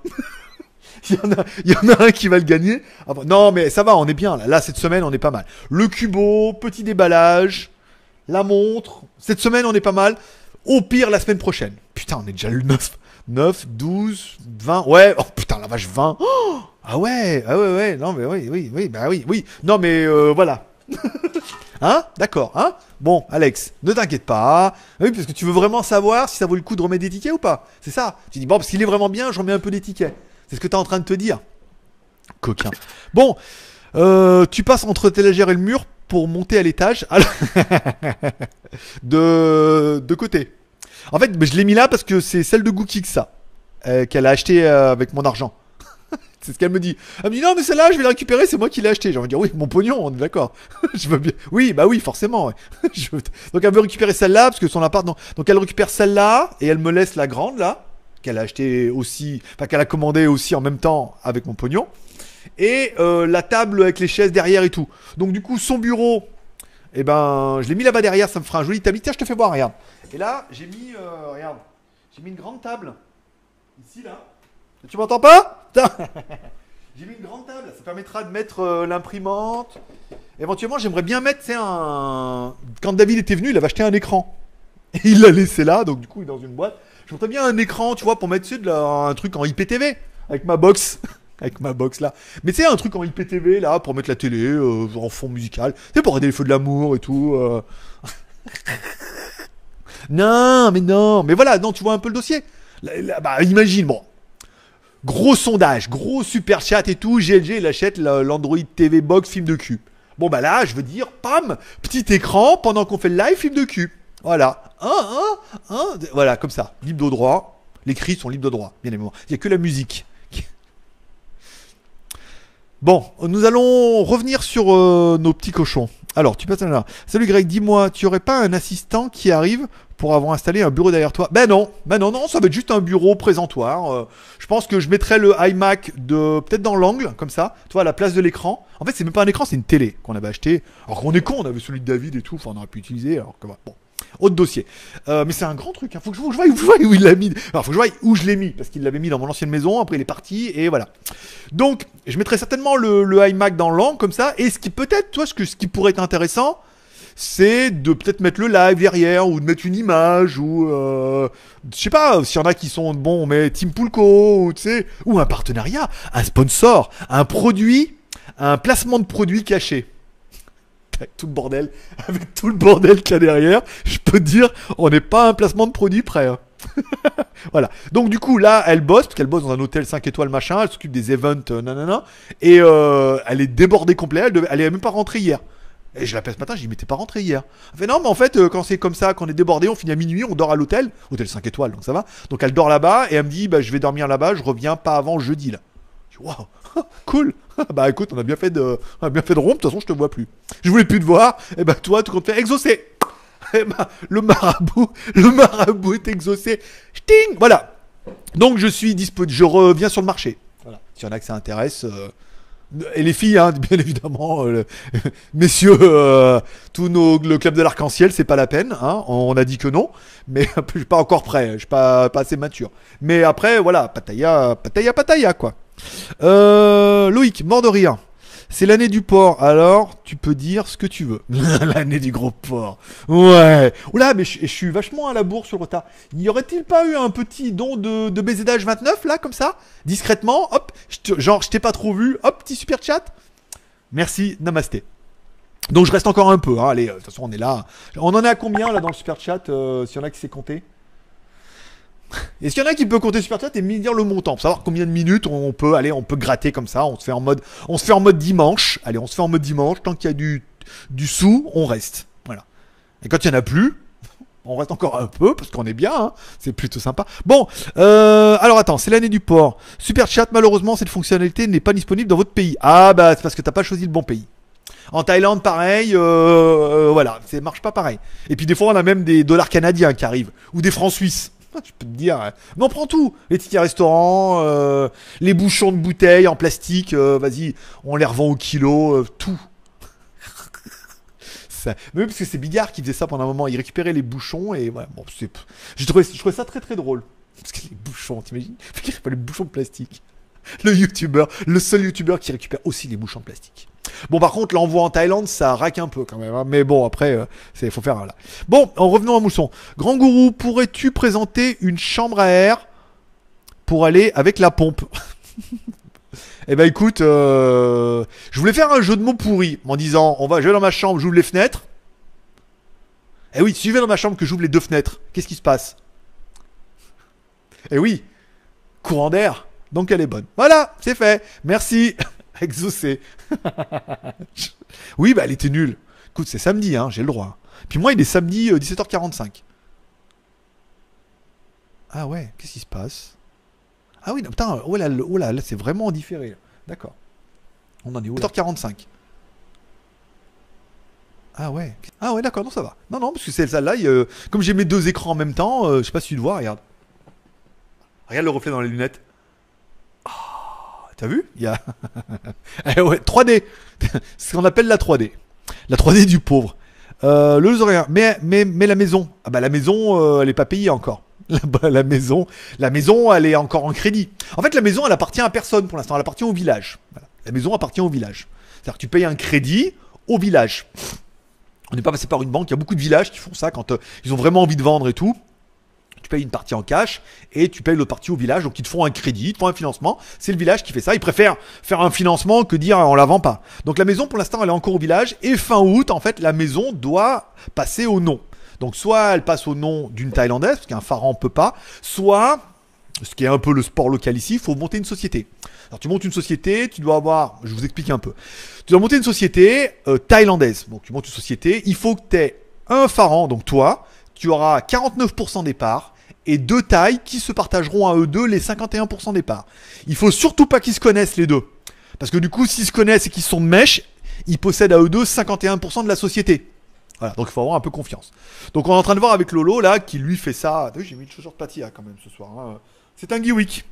A: il, y en a, il y en a un qui va le gagner. Ah non, mais ça va, on est bien là. Là, cette semaine, on est pas mal. Le cubo, petit déballage, la montre. Cette semaine, on est pas mal. Au pire, la semaine prochaine. Putain, on est déjà le 9. 9, 12, 20. Ouais, oh putain, la vache, 20. ah ouais, ah ouais, ouais. Non, mais oui, oui, oui, bah oui, oui. Non, mais euh, voilà. Hein? D'accord, hein? Bon, Alex, ne t'inquiète pas. Oui, parce que tu veux vraiment savoir si ça vaut le coup de remettre des tickets ou pas. C'est ça. Tu dis, bon, parce qu'il est vraiment bien, je remets un peu des tickets. C'est ce que tu es en train de te dire. Coquin. Bon, euh, tu passes entre l'étagère et le mur pour monter à l'étage. de, de côté. En fait, je l'ai mis là parce que c'est celle de Gookix, ça. Euh, qu'elle a acheté euh, avec mon argent. C'est ce qu'elle me dit. Elle me dit non mais celle-là je vais la récupérer, c'est moi qui l'ai acheté. J'ai envie de dire oui mon pognon, on est d'accord. je veux bien. Oui bah oui forcément. Donc elle veut récupérer celle-là parce que son appart. Donc elle récupère celle-là et elle me laisse la grande là qu'elle a acheté aussi, enfin qu'elle a commandé aussi en même temps avec mon pognon. Et euh, la table avec les chaises derrière et tout. Donc du coup son bureau, eh ben je l'ai mis là-bas derrière, ça me fera un joli tablier. Tiens je te fais voir, regarde. Et là j'ai mis, euh, regarde, j'ai mis une grande table ici là. Tu m'entends pas? J'ai mis une grande table, ça permettra de mettre euh, l'imprimante. Éventuellement, j'aimerais bien mettre, c'est un. Quand David était venu, il avait acheté un écran. Et il l'a laissé là, donc du coup, il est dans une boîte. Je voudrais bien un écran, tu vois, pour mettre dessus de un truc en IPTV. Avec ma box. avec ma box là. Mais tu sais, un truc en IPTV là, pour mettre la télé, euh, en fond musical. Tu sais, pour aider les feux de l'amour et tout. Euh. non, mais non. Mais voilà, non, tu vois un peu le dossier. bah, imagine, bon, Gros sondage, gros super chat et tout. GLG, il achète l'Android TV Box film de cul. Bon, bah là, je veux dire, pam, petit écran pendant qu'on fait le live film de cul. Voilà. voilà, comme ça. Libre de droit. Les cris sont libres de droit, bien évidemment. Il n'y a que la musique. Bon, nous allons revenir sur euh, nos petits cochons. Alors, tu passes là. Salut Greg, dis-moi, tu aurais pas un assistant qui arrive pour avoir installé un bureau derrière toi? Ben non, ben non, non, ça va être juste un bureau présentoir. Euh, je pense que je mettrai le iMac de peut-être dans l'angle, comme ça, tu vois, à la place de l'écran. En fait, c'est même pas un écran, c'est une télé qu'on avait acheté. Alors qu'on est con, on avait celui de David et tout, enfin on aurait pu utiliser, alors que bon. Autre dossier. Euh, mais c'est un grand truc. Hein. Faut que je, vois, où il l'a mis. Alors, faut que je vois où je l'ai mis. Parce qu'il l'avait mis dans mon ancienne maison. Après, il est parti. Et voilà. Donc, je mettrai certainement le, le iMac dans l'angle comme ça. Et ce qui peut-être, toi, ce, que, ce qui pourrait être intéressant, c'est de peut-être mettre le live derrière ou de mettre une image ou euh, je sais pas s'il y en a qui sont bon on met Team Pulco ou tu sais ou un partenariat un sponsor un produit un placement de produit caché avec tout le bordel avec tout le bordel qu'il y a derrière je peux te dire on n'est pas un placement de produit prêt hein. voilà. Donc du coup là, elle bosse parce qu'elle bosse dans un hôtel 5 étoiles machin. Elle s'occupe des events, euh, nanana. Et euh, elle est débordée complet. Elle, elle est même pas rentrée hier. Et je l'appelle ce matin, je dis, mais t'es pas rentré hier. Elle fait, non, mais en fait, euh, quand c'est comme ça, quand on est débordé, on finit à minuit, on dort à l'hôtel, hôtel 5 étoiles, donc ça va. Donc elle dort là-bas, et elle me dit, bah, je vais dormir là-bas, je reviens pas avant jeudi, là. Waouh, cool. bah écoute, on a bien fait de, on a bien fait de rompre, de toute façon, je te vois plus. Je voulais plus te voir, et bah toi, tu comptes faire exaucer. Et bah, le marabout, le marabout est exaucé. Sting Voilà. Donc je suis disponible, je reviens sur le marché. Voilà. S'il y en a que ça intéresse, euh, et les filles, hein, bien évidemment, euh, messieurs, euh, tous nos, le club de l'arc-en-ciel, c'est pas la peine, hein, on, a dit que non, mais je suis pas encore prêt, je suis pas, pas assez mature. Mais après, voilà, pataya, pataya, pataya, quoi. Euh, Loïc, mort de rire. C'est l'année du porc, alors tu peux dire ce que tu veux. l'année du gros porc. Ouais. Oula, mais je, suis vachement à la bourre sur le retard. Y aurait-il pas eu un petit don de, de BZH 29 là, comme ça? Discrètement, hop, genre je t'ai pas trop vu, hop, petit super chat. Merci, namasté. Donc je reste encore un peu, hein. allez, euh, de toute façon on est là. On en est à combien là dans le super chat, euh, s'il y en a qui s'est compté? Est-ce qu'il y en a qui peut compter super chat et me dire le montant? Pour savoir combien de minutes on peut aller, on peut gratter comme ça. On se fait en mode, on se fait en mode dimanche. Allez, on se fait en mode dimanche. Tant qu'il y a du du sou, on reste. Voilà. Et quand il y en a plus, on reste encore un peu parce qu'on est bien. hein. C'est plutôt sympa. Bon, euh, alors attends, c'est l'année du port. Super chat. Malheureusement, cette fonctionnalité n'est pas disponible dans votre pays. Ah bah c'est parce que t'as pas choisi le bon pays. En Thaïlande, pareil, euh, euh, voilà, ça marche pas pareil. Et puis des fois, on a même des dollars canadiens qui arrivent, ou des francs suisses. Je peux te dire, hein. mais on prend tout. Les tickets restaurants, euh, les bouchons de bouteilles en plastique, euh, vas-y, on les revend au kilo, euh, tout. Ça- Même parce que c'est Bigard qui faisait ça pendant un moment, il récupérait les bouchons et ouais, bon, c'est. Je trouvais ça très très drôle. Parce que les bouchons, t'imagines? Il récupère les bouchons de plastique. Le youtubeur, le seul youtubeur qui récupère aussi les bouchons de plastique. Bon, par contre, l'envoi en Thaïlande, ça raque un peu quand même. hein. Mais bon, après, euh, faut faire là. Bon, en revenant à Mousson. Grand gourou, pourrais-tu présenter une chambre à air pour aller avec la pompe? Eh ben écoute, euh, je voulais faire un jeu de mots pourri en disant on va, je vais dans ma chambre, j'ouvre les fenêtres. Eh oui, si je vais dans ma chambre que j'ouvre les deux fenêtres, qu'est-ce qui se passe? Eh oui, courant d'air. Donc elle est bonne. Voilà, c'est fait. Merci. Exaucé. oui, bah elle était nulle. Écoute, c'est samedi, hein, j'ai le droit. Puis moi, il est samedi euh, 17h45. Ah ouais, qu'est-ce qui se passe? Ah oui, non, putain, oh oh là, là c'est vraiment en différé. D'accord. On en est où 17h45. Ah ouais. Ah ouais, d'accord, non, ça va. Non, non, parce que celle-là, euh, comme j'ai mes deux écrans en même temps, euh, je sais pas si tu le vois, regarde. Regarde le reflet dans les lunettes. T'as vu? Il y a. Eh ouais, 3D. C'est ce qu'on appelle la 3D. La 3D du pauvre. Euh, le rien. Mais, mais, mais la maison. Ah bah la maison, euh, elle est pas payée encore. La, maison, la maison, elle est encore en crédit. En fait, la maison, elle appartient à personne pour l'instant. Elle appartient au village. La maison appartient au village. C'est-à-dire que tu payes un crédit au village. On n'est pas passé par une banque. Il y a beaucoup de villages qui font ça quand euh, ils ont vraiment envie de vendre et tout. Tu payes une partie en cash et tu payes l'autre partie au village. Donc ils te font un crédit, ils te font un financement. C'est le village qui fait ça. Ils préfèrent faire un financement que dire on la vend pas. Donc la maison pour l'instant elle est encore au village et fin août en fait la maison doit passer au nom. Donc soit elle passe au nom d'une Thaïlandaise parce qu'un pharaon peut pas, soit ce qui est un peu le sport local ici, il faut monter une société. Alors tu montes une société, tu dois avoir, je vous explique un peu. Tu dois monter une société euh, thaïlandaise. Donc tu montes une société, il faut que tu aies un pharaon, donc toi, tu auras 49% des parts et deux Thaïs qui se partageront à eux deux les 51% des parts. Il faut surtout pas qu'ils se connaissent les deux. Parce que du coup, s'ils se connaissent et qu'ils sont de mèche, ils possèdent à eux deux 51% de la société. Voilà, donc il faut avoir un peu confiance. Donc on est en train de voir avec Lolo là, qui lui fait ça. Vu, j'ai mis une chaussure de quand même ce soir. hein. C'est un Geewick.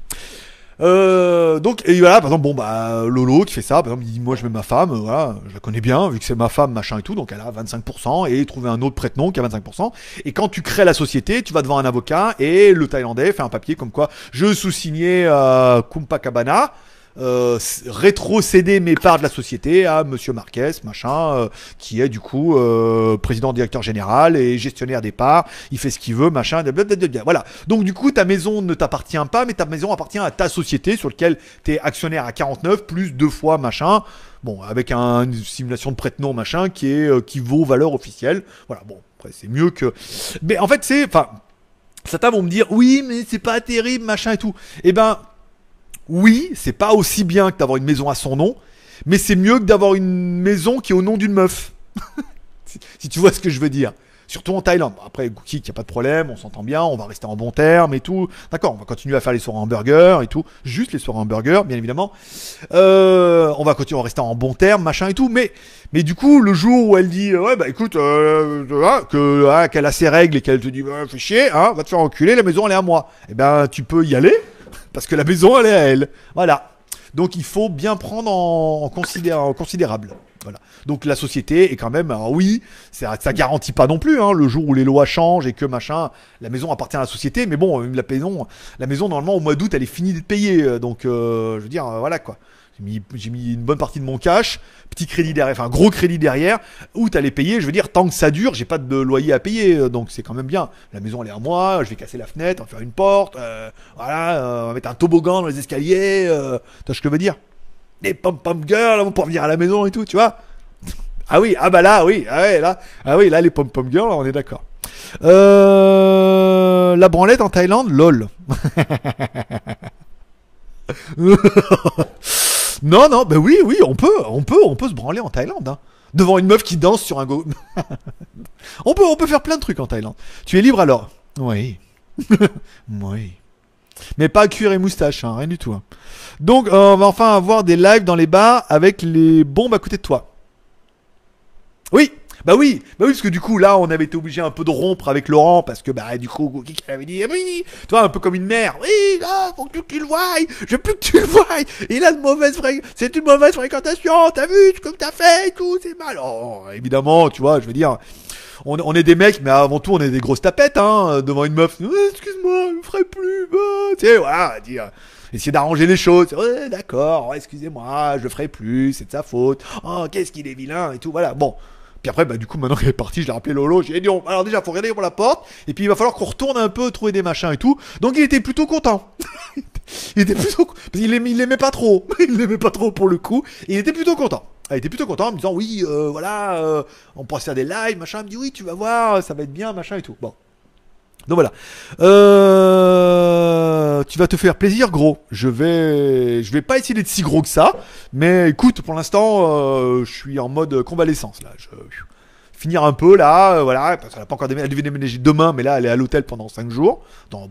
A: Euh, donc et voilà par exemple bon bah Lolo qui fait ça par exemple il dit moi je mets ma femme euh, voilà je la connais bien vu que c'est ma femme machin et tout donc elle a 25% et trouver un autre prête-nom qui a 25% et quand tu crées la société tu vas devant un avocat et le Thaïlandais fait un papier comme quoi je sous-signais euh, Kumpakabana euh, rétrocéder mes parts de la société à Monsieur Marquez, machin, euh, qui est du coup euh, président directeur général et gestionnaire des parts. Il fait ce qu'il veut, machin. blablabla. Voilà. Donc du coup, ta maison ne t'appartient pas, mais ta maison appartient à ta société sur laquelle tu es actionnaire à 49 plus deux fois machin. Bon, avec un- une simulation de prête-nom machin qui est euh, qui vaut valeur officielle. Voilà. Bon, après c'est mieux que. Mais en fait, c'est, enfin, certains vont me dire oui, mais c'est pas terrible, machin et tout. Eh ben, oui, c'est pas aussi bien que d'avoir une maison à son nom, mais c'est mieux que d'avoir une maison qui est au nom d'une meuf. si, tu vois ce que je veux dire. Surtout en Thaïlande. Après, Gookie, il n'y a pas de problème, on s'entend bien, on va rester en bon terme et tout. D'accord, on va continuer à faire les soirées hamburgers et tout. Juste les soirées hamburgers, bien évidemment. Euh, on va continuer à rester en bon terme, machin et tout. Mais, mais du coup, le jour où elle dit, ouais, bah écoute, euh, que, ah, qu'elle a ses règles et qu'elle te dit, bah, fais chier, hein, va te faire enculer, la maison elle est à moi. Eh ben, tu peux y aller parce que la maison elle est à elle. Voilà. Donc il faut bien prendre en, en, considé- en considérable. Voilà. Donc la société est quand même, alors oui, ça, ça garantit pas non plus. Hein, le jour où les lois changent et que machin, la maison appartient à la société. Mais bon, la maison, la maison normalement au mois d'août, elle est finie d'être payée. euh, Donc euh, je veux dire, euh, voilà quoi. J'ai mis, j'ai mis une bonne partie de mon cash, petit crédit derrière, enfin gros crédit derrière. Août, elle est payée. Je veux dire, tant que ça dure, j'ai pas de loyer à payer, euh, donc c'est quand même bien. La maison elle est à moi. Je vais casser la fenêtre, va faire une porte. euh, voilà, euh, on va mettre un toboggan dans les escaliers. Euh, tu vois ce que je veux dire? Des pom pom girls pouvoir venir à la maison et tout, tu vois? Ah oui, ah bah là, oui, ah ouais, là, ah oui, là les pom pom girls, on est d'accord. Euh, la branlette en Thaïlande, lol. non, non, bah oui, oui, on peut, on peut, on peut se branler en Thaïlande. Hein. Devant une meuf qui danse sur un go. on peut, on peut faire plein de trucs en Thaïlande. Tu es libre alors? Oui. oui. Mais pas cuir et moustache, hein, rien du tout. Hein. Donc, euh, on va enfin avoir des lives dans les bars avec les bombes à côté de toi. Oui, bah oui, bah oui, parce que du coup, là, on avait été obligé un peu de rompre avec Laurent, parce que, bah, du coup, qui avait dit, oui, toi, un peu comme une mère, oui, là, faut que tu le voies, je veux plus que tu le voies, il a de mauvaises fréquentations, c'est une mauvaise fréquentation, t'as vu, que t'as fait tout, c'est mal. Oh, évidemment, tu vois, je veux dire, on, on, est des mecs, mais avant tout, on est des grosses tapettes, hein, devant une meuf, excuse-moi, je me ferai plus, bah, tu sais, voilà, dire essayer d'arranger les choses. Ouais, d'accord, excusez-moi, je ferai plus, c'est de sa faute. Oh, qu'est-ce qu'il est vilain et tout. Voilà, bon. Puis après, bah, du coup, maintenant qu'il est parti, je l'ai rappelé Lolo. J'ai dit, alors déjà, faut regarder pour la porte. Et puis, il va falloir qu'on retourne un peu, trouver des machins et tout. Donc, il était plutôt content. il était plutôt, parce qu'il aimait, il l'aimait pas trop. il l'aimait pas trop pour le coup. il était plutôt content. Il était plutôt content en me disant, oui, euh, voilà, euh, on pourra faire des lives, machin. Il me dit, oui, tu vas voir, ça va être bien, machin et tout. Bon. Donc voilà. Euh, tu vas te faire plaisir, gros. Je vais, je vais pas essayer d'être si gros que ça, mais écoute, pour l'instant, euh, je suis en mode convalescence finir un peu là, euh, voilà. Parce qu'elle a pas encore déménagé. Elle devait déménager demain, mais là, elle est à l'hôtel pendant 5 jours,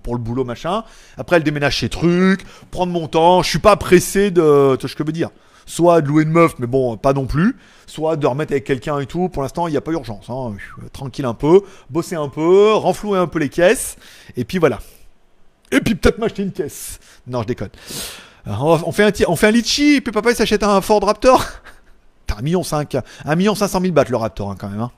A: pour le boulot machin. Après, elle déménage chez trucs, prendre mon temps. Je suis pas pressé de, tu vois ce que je veux dire soit de louer une meuf, mais bon, pas non plus, soit de remettre avec quelqu'un et tout. Pour l'instant, il n'y a pas urgence. Hein. Tranquille un peu, bosser un peu, renflouer un peu les caisses, et puis voilà. Et puis peut-être m'acheter une caisse. Non, je déconne. Euh, on fait un, on fait un litchi, et puis papa il s'achète un Ford Raptor. T'as un million 5, un million 500 000 bahts le Raptor hein, quand même. Hein.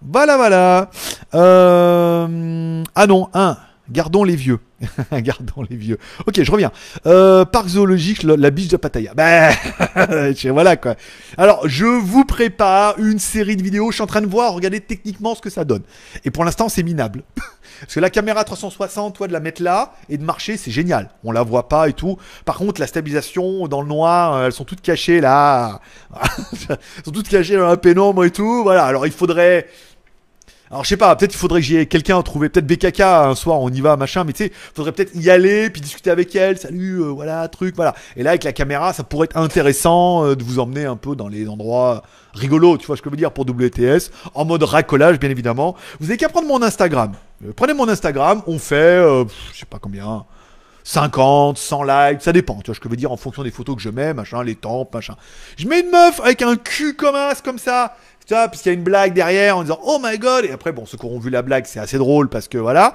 A: Voilà, voilà. Euh... Ah non, un. Gardons les vieux. Gardons les vieux. Ok, je reviens. Euh, parc zoologique, la, biche de Pattaya. Ben, voilà quoi. Alors, je vous prépare une série de vidéos. Je suis en train de voir, regarder techniquement ce que ça donne. Et pour l'instant, c'est minable. Parce que la caméra 360, toi, de la mettre là et de marcher, c'est génial. On la voit pas et tout. Par contre, la stabilisation dans le noir, euh, elles sont toutes cachées là. elles sont toutes cachées dans la pénombre et tout. Voilà. Alors, il faudrait alors je sais pas, peut-être il faudrait que j'y quelqu'un trouver, peut-être BKK un soir on y va machin, mais tu sais, faudrait peut-être y aller puis discuter avec elle, salut, euh, voilà, truc, voilà. Et là avec la caméra, ça pourrait être intéressant euh, de vous emmener un peu dans les endroits rigolos, tu vois ce que je veux dire pour WTS, en mode racolage bien évidemment. Vous avez qu'à prendre mon Instagram. Euh, prenez mon Instagram, on fait, je sais pas combien. 50, 100 likes, ça dépend, tu vois je veux dire, en fonction des photos que je mets, machin, les tempes, machin. Je mets une meuf avec un cul comme as, comme ça, ça, puisqu'il y a une blague derrière en disant Oh my god Et après, bon, ceux qui auront vu la blague, c'est assez drôle parce que voilà.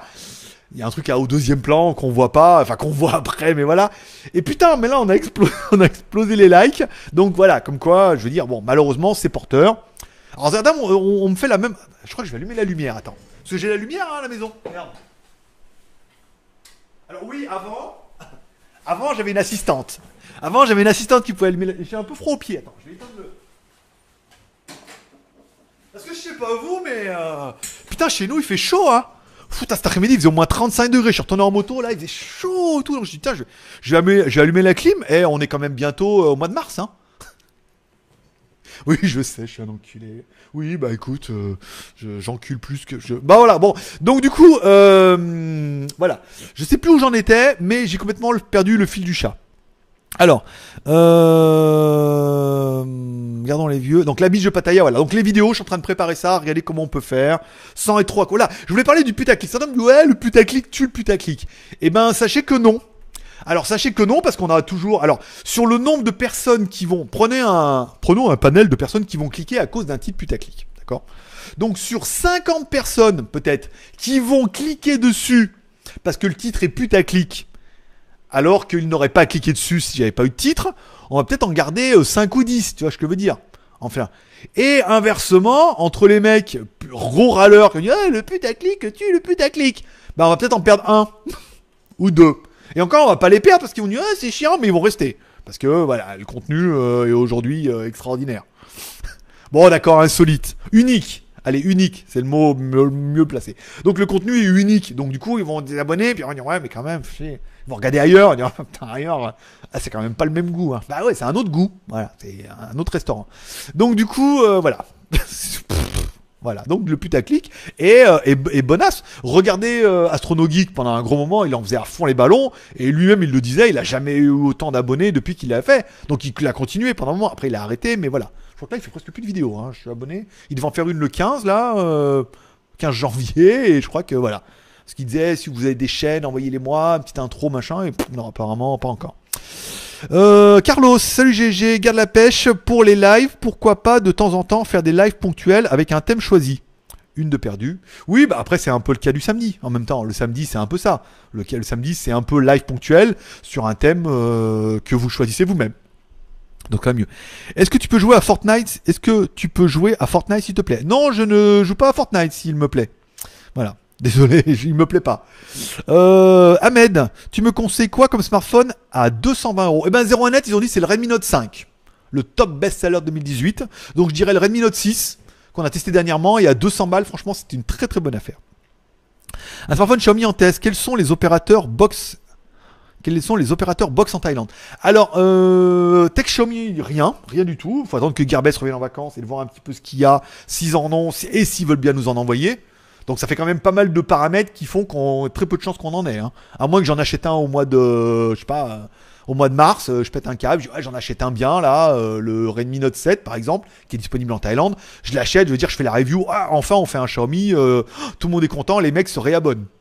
A: Il y a un truc au deuxième plan qu'on voit pas, enfin qu'on voit après, mais voilà. Et putain, mais là on a, explosé, les likes. Donc voilà, comme quoi, je veux dire, bon, malheureusement, c'est porteur. Alors certains, on, me fait la même. Je crois que je vais allumer la lumière, attends. Parce que j'ai la lumière hein, à la maison. Merde. Alors oui, avant. Avant, j'avais une assistante. Avant, j'avais une assistante qui pouvait allumer. J'ai un peu froid aux pieds. Attends, je vais éteindre le. Parce que je sais pas vous, mais. Euh, putain, chez nous, il fait chaud, hein. Putain, cet après-midi, il faisait au moins 35 degrés. Je suis retourné en moto, là, il faisait chaud et tout. Je dis, tiens, je, je, vais, allumer, la clim. Et on est quand même bientôt euh, au mois de mars, hein. Oui, je sais, je suis un enculé. Oui, bah écoute, euh, j'encule plus que je. Bah voilà, bon. Donc du coup, voilà. Je sais plus où j'en étais, mais j'ai complètement perdu le fil du chat. Alors, euh, regardons les vieux. Donc la biche de Pattaya, voilà. Donc les vidéos, je suis en train de préparer ça. Regardez comment on peut faire sans être trop. Là, je voulais parler du putaclic. Certains me disent ouais, le putaclic tue le putaclic. Eh ben, sachez que non. Alors sachez que non, parce qu'on a toujours. Alors sur le nombre de personnes qui vont, prenez un, prenons un panel de personnes qui vont cliquer à cause d'un titre putaclic, d'accord? Donc sur 50 personnes peut-être qui vont cliquer dessus parce que le titre est putaclic alors qu'il n'aurait pas cliqué dessus si j'avais pas eu de titre, on va peut-être en garder 5 euh, ou 10, tu vois ce que je veux dire? Enfin. Et inversement, entre les mecs gros râleurs qui disent ah, le putaclic tue le putaclic, bah on va peut-être en perdre un ou deux. Et encore, on va pas les perdre parce qu'ils vont dire ah, c'est chiant, mais ils vont rester. Parce que voilà, le contenu euh, est aujourd'hui euh, extraordinaire. bon, d'accord, insolite, unique. Allez, unique, c'est le mot mieux, placé. Donc le contenu est unique. Donc du coup, ils vont désabonner, puis ils vont dire ouais, mais quand même, ils vont regarder ailleurs, ils vont dire putain ailleurs, ah, c'est quand même pas le même goût. Hein. Bah ouais, c'est un autre goût. Voilà, c'est un autre restaurant. Donc du coup, euh, voilà. Voilà, donc le putaclic est, euh, est, est bonasse. Regardez euh, Astrono Geek pendant un gros moment, il en faisait à fond les ballons, et lui-même il le disait, il a jamais eu autant d'abonnés depuis qu'il l'a fait. Donc il a continué pendant un moment, après il a arrêté, mais voilà. Je crois que là il fait presque plus de vidéos, hein. je suis abonné. Il devait en faire une le 15 là, euh, 15 janvier, et je crois que voilà. Ce qu'il disait, si vous avez des chaînes, envoyez-les moi, petite intro, machin, et non, apparemment pas encore. Euh, Carlos, salut GG, garde la pêche pour les lives. Pourquoi pas de temps en temps faire des lives ponctuels avec un thème choisi? Une de perdue. Oui, bah après c'est un peu le cas du samedi. En même temps, le samedi c'est un peu ça. Le, samedi c'est un peu live ponctuel sur un thème euh, que vous choisissez vous-même. Donc même mieux. Est-ce que tu peux jouer à Fortnite? Est-ce que tu peux jouer à Fortnite s'il te plaît? Non, je ne joue pas à Fortnite s'il me plaît. Voilà. Désolé, il me plaît pas. Euh, Ahmed, tu me conseilles quoi comme smartphone à 220 euros? Eh ben 01net, ils ont dit c'est le Redmi Note 5, le top best-seller 2018. Donc je dirais le Redmi Note 6 qu'on a testé dernièrement et à 200 balles, franchement, c'est une très très bonne affaire. Un smartphone Xiaomi en test. Quels sont les opérateurs box quels sont les opérateurs box en Thaïlande? Alors, euh, Tech Xiaomi, rien, rien du tout. Faut attendre que Gearbest revienne en vacances et de voir un petit peu ce qu'il y a, s'ils en ont, et s'ils veulent bien nous en envoyer. Donc ça fait quand même pas mal de paramètres qui font qu'on très peu de chances qu'on en ait. hein. À moins que j'en achète un au mois de, je sais pas, euh, au mois de mars, euh, je pète un câble, j'en achète un bien là, euh, le Redmi Note 7 par exemple, qui est disponible en Thaïlande. Je l'achète, je veux dire, je fais la review. Ah, enfin, on fait un Xiaomi, euh, tout le monde est content, les mecs se réabonnent.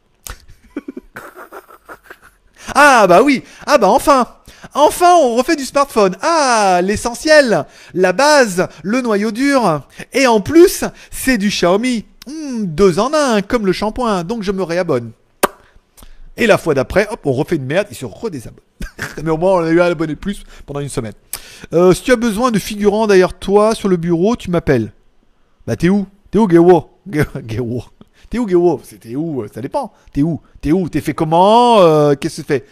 A: Ah bah oui, ah bah enfin Enfin, on refait du smartphone. Ah, l'essentiel, la base, le noyau dur. Et en plus, c'est du Xiaomi. Hmm, deux en un, comme le shampoing. Donc je me réabonne. Et la fois d'après, hop, on refait une merde, il se redésabonne. Mais au moins, on a eu un abonné de plus pendant une semaine. Euh, si tu as besoin de figurants derrière toi sur le bureau, tu m'appelles. Bah t'es où? T'es où, Gewo. T'es où, Gewo C'était où? Ça dépend. T'es où? T'es où? T'es fait comment? Euh, Qu'est-ce que tu fais?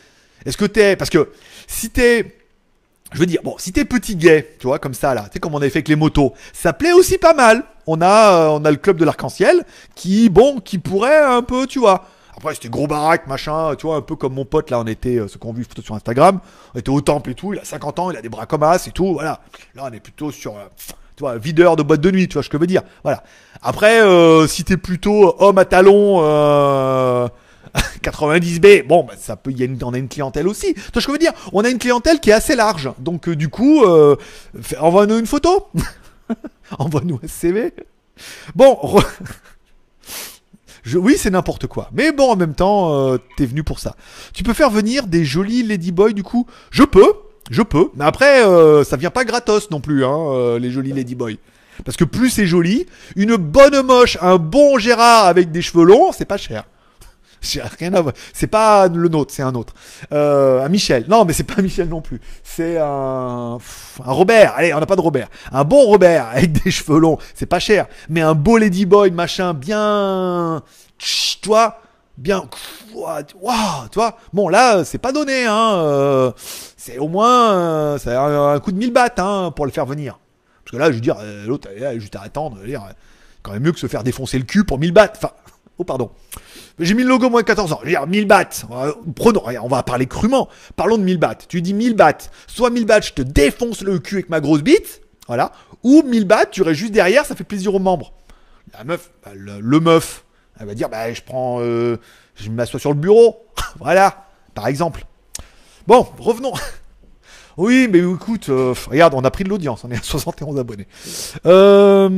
A: Est-ce que t'es... Parce que si t'es... Je veux dire, bon, si t'es petit gay, tu vois, comme ça, là, tu sais, comme on avait fait avec les motos, ça plaît aussi pas mal. On a, euh, on a le club de l'arc-en-ciel qui, bon, qui pourrait un peu, tu vois. Après, c'était gros baraque, machin, tu vois, un peu comme mon pote, là, on était, ceux qu'on vu photo sur Instagram, on était au temple et tout, il a 50 ans, il a des bras comme as et tout, voilà. Là, on est plutôt sur, euh, tu vois, videur de boîte de nuit, tu vois ce que je veux dire. Voilà. Après, euh, si t'es plutôt homme à talons, euh, 90B, bon, bah, ça peut, y a on a une clientèle aussi. Tu vois ce que je veux dire? On a une clientèle qui est assez large. Donc, du coup, envoie-nous une photo. envoie-nous un CV. Bon, re- oui, c'est n'importe quoi. Mais bon, en même temps, euh, t'es venu pour ça. Tu peux faire venir des jolis ladyboys, du coup? Je peux, je peux. Mais après, euh, ça vient pas gratos non plus, hein, euh, les jolis ladyboys. Parce que plus c'est joli, une bonne moche, un bon Gérard avec des cheveux longs, c'est pas cher. J'ai rien à voir. C'est pas le nôtre, c'est un autre. Euh, un Michel. Non, mais c'est pas un Michel non plus. C'est un, un Robert. Allez, on n'a pas de Robert. Un bon Robert avec des cheveux longs, c'est pas cher. Mais un beau Ladyboy, machin, bien, toi, bien, Waouh, tu vois. Bon, là, c'est pas donné, hein. euh, c'est au moins, euh, c'est un, un coup de 1000 bahts, hein, pour le faire venir. Parce que là, je veux dire, euh, l'autre, elle est juste à attendre. je veux dire, quand même mieux que se faire défoncer le cul pour 1000 bahts. Enfin, oh, pardon. J'ai mis le logo moins de 14 ans. Je veux dire, 1000 bahts. Euh, Prenons, on va parler crûment. Parlons de 1000 bahts. Tu dis 1000 bahts. Soit 1000 bahts, je te défonce le cul avec ma grosse bite. Voilà. Ou 1000 bahts, tu restes juste derrière, ça fait plaisir aux membres. La meuf, bah, le, le meuf, elle va dire, bah, je prends, euh, je m'assois sur le bureau. voilà. Par exemple. Bon, revenons. Oui, mais écoute, euh, regarde, on a pris de l'audience, on est à 71 abonnés. Euh,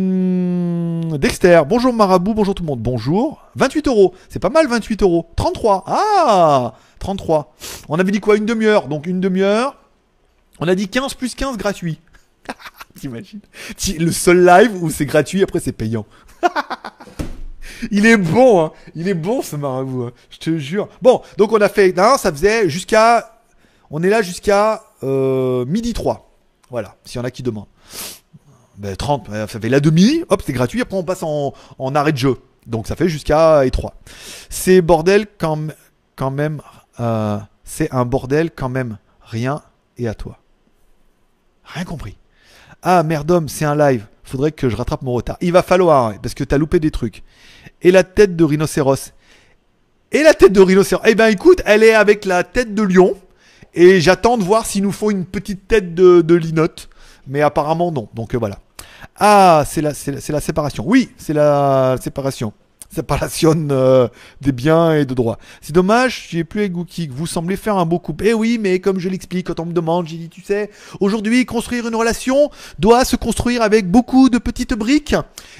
A: Dexter, bonjour Marabout, bonjour tout le monde, bonjour. 28 euros, c'est pas mal 28 euros. 33, ah 33. On avait dit quoi Une demi-heure, donc une demi-heure. On a dit 15 plus 15 gratuit. T'imagines? Ti- Le seul live où c'est gratuit, après c'est payant. Il est bon, hein. Il est bon ce marabout, hein. je te jure. Bon, donc on a fait, non, ça faisait jusqu'à, on est là jusqu'à euh, midi 3. Voilà, s'il y en a qui demandent. Ben, 30, euh, ça fait la demi, hop, c'est gratuit, après on passe en, en arrêt de jeu. Donc ça fait jusqu'à E3. C'est bordel quand, quand même, euh, c'est un bordel quand même, rien et à toi. Rien compris. Ah merdom, c'est un live, faudrait que je rattrape mon retard. Il va falloir, parce que t'as loupé des trucs. Et la tête de rhinocéros. Et la tête de rhinocéros. Eh ben écoute, elle est avec la tête de lion. Et j'attends de voir s'il nous faut une petite tête de, de linotte. Mais apparemment non. Donc euh, voilà. Ah, c'est la, c'est la, la séparation. Oui, c'est la séparation. Séparation euh, des biens et de droits. C'est dommage, j'ai plus avec. Vous semblez faire un beau couple. Eh oui, mais comme je l'explique, quand on me demande, j'ai dit, tu sais, aujourd'hui, construire une relation doit se construire avec beaucoup de petites briques.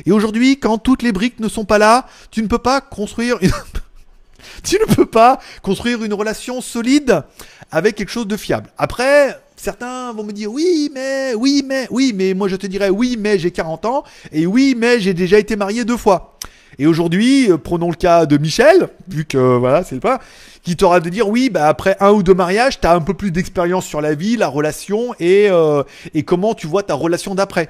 A: Et aujourd'hui, quand toutes les briques ne sont pas là, tu ne peux pas construire une... tu ne peux pas construire une relation solide avec quelque chose de fiable. Après, certains vont me dire oui, mais, oui, mais, oui, mais moi je te dirais oui, mais j'ai 40 ans et oui, mais j'ai déjà été marié deux fois. Et aujourd'hui, euh, prenons le cas de Michel, vu que voilà, c'est le pas, qui t'aura de dire oui, bah après un ou deux mariages, t'as un peu plus d'expérience sur la vie, la relation et, euh, et comment tu vois ta relation d'après.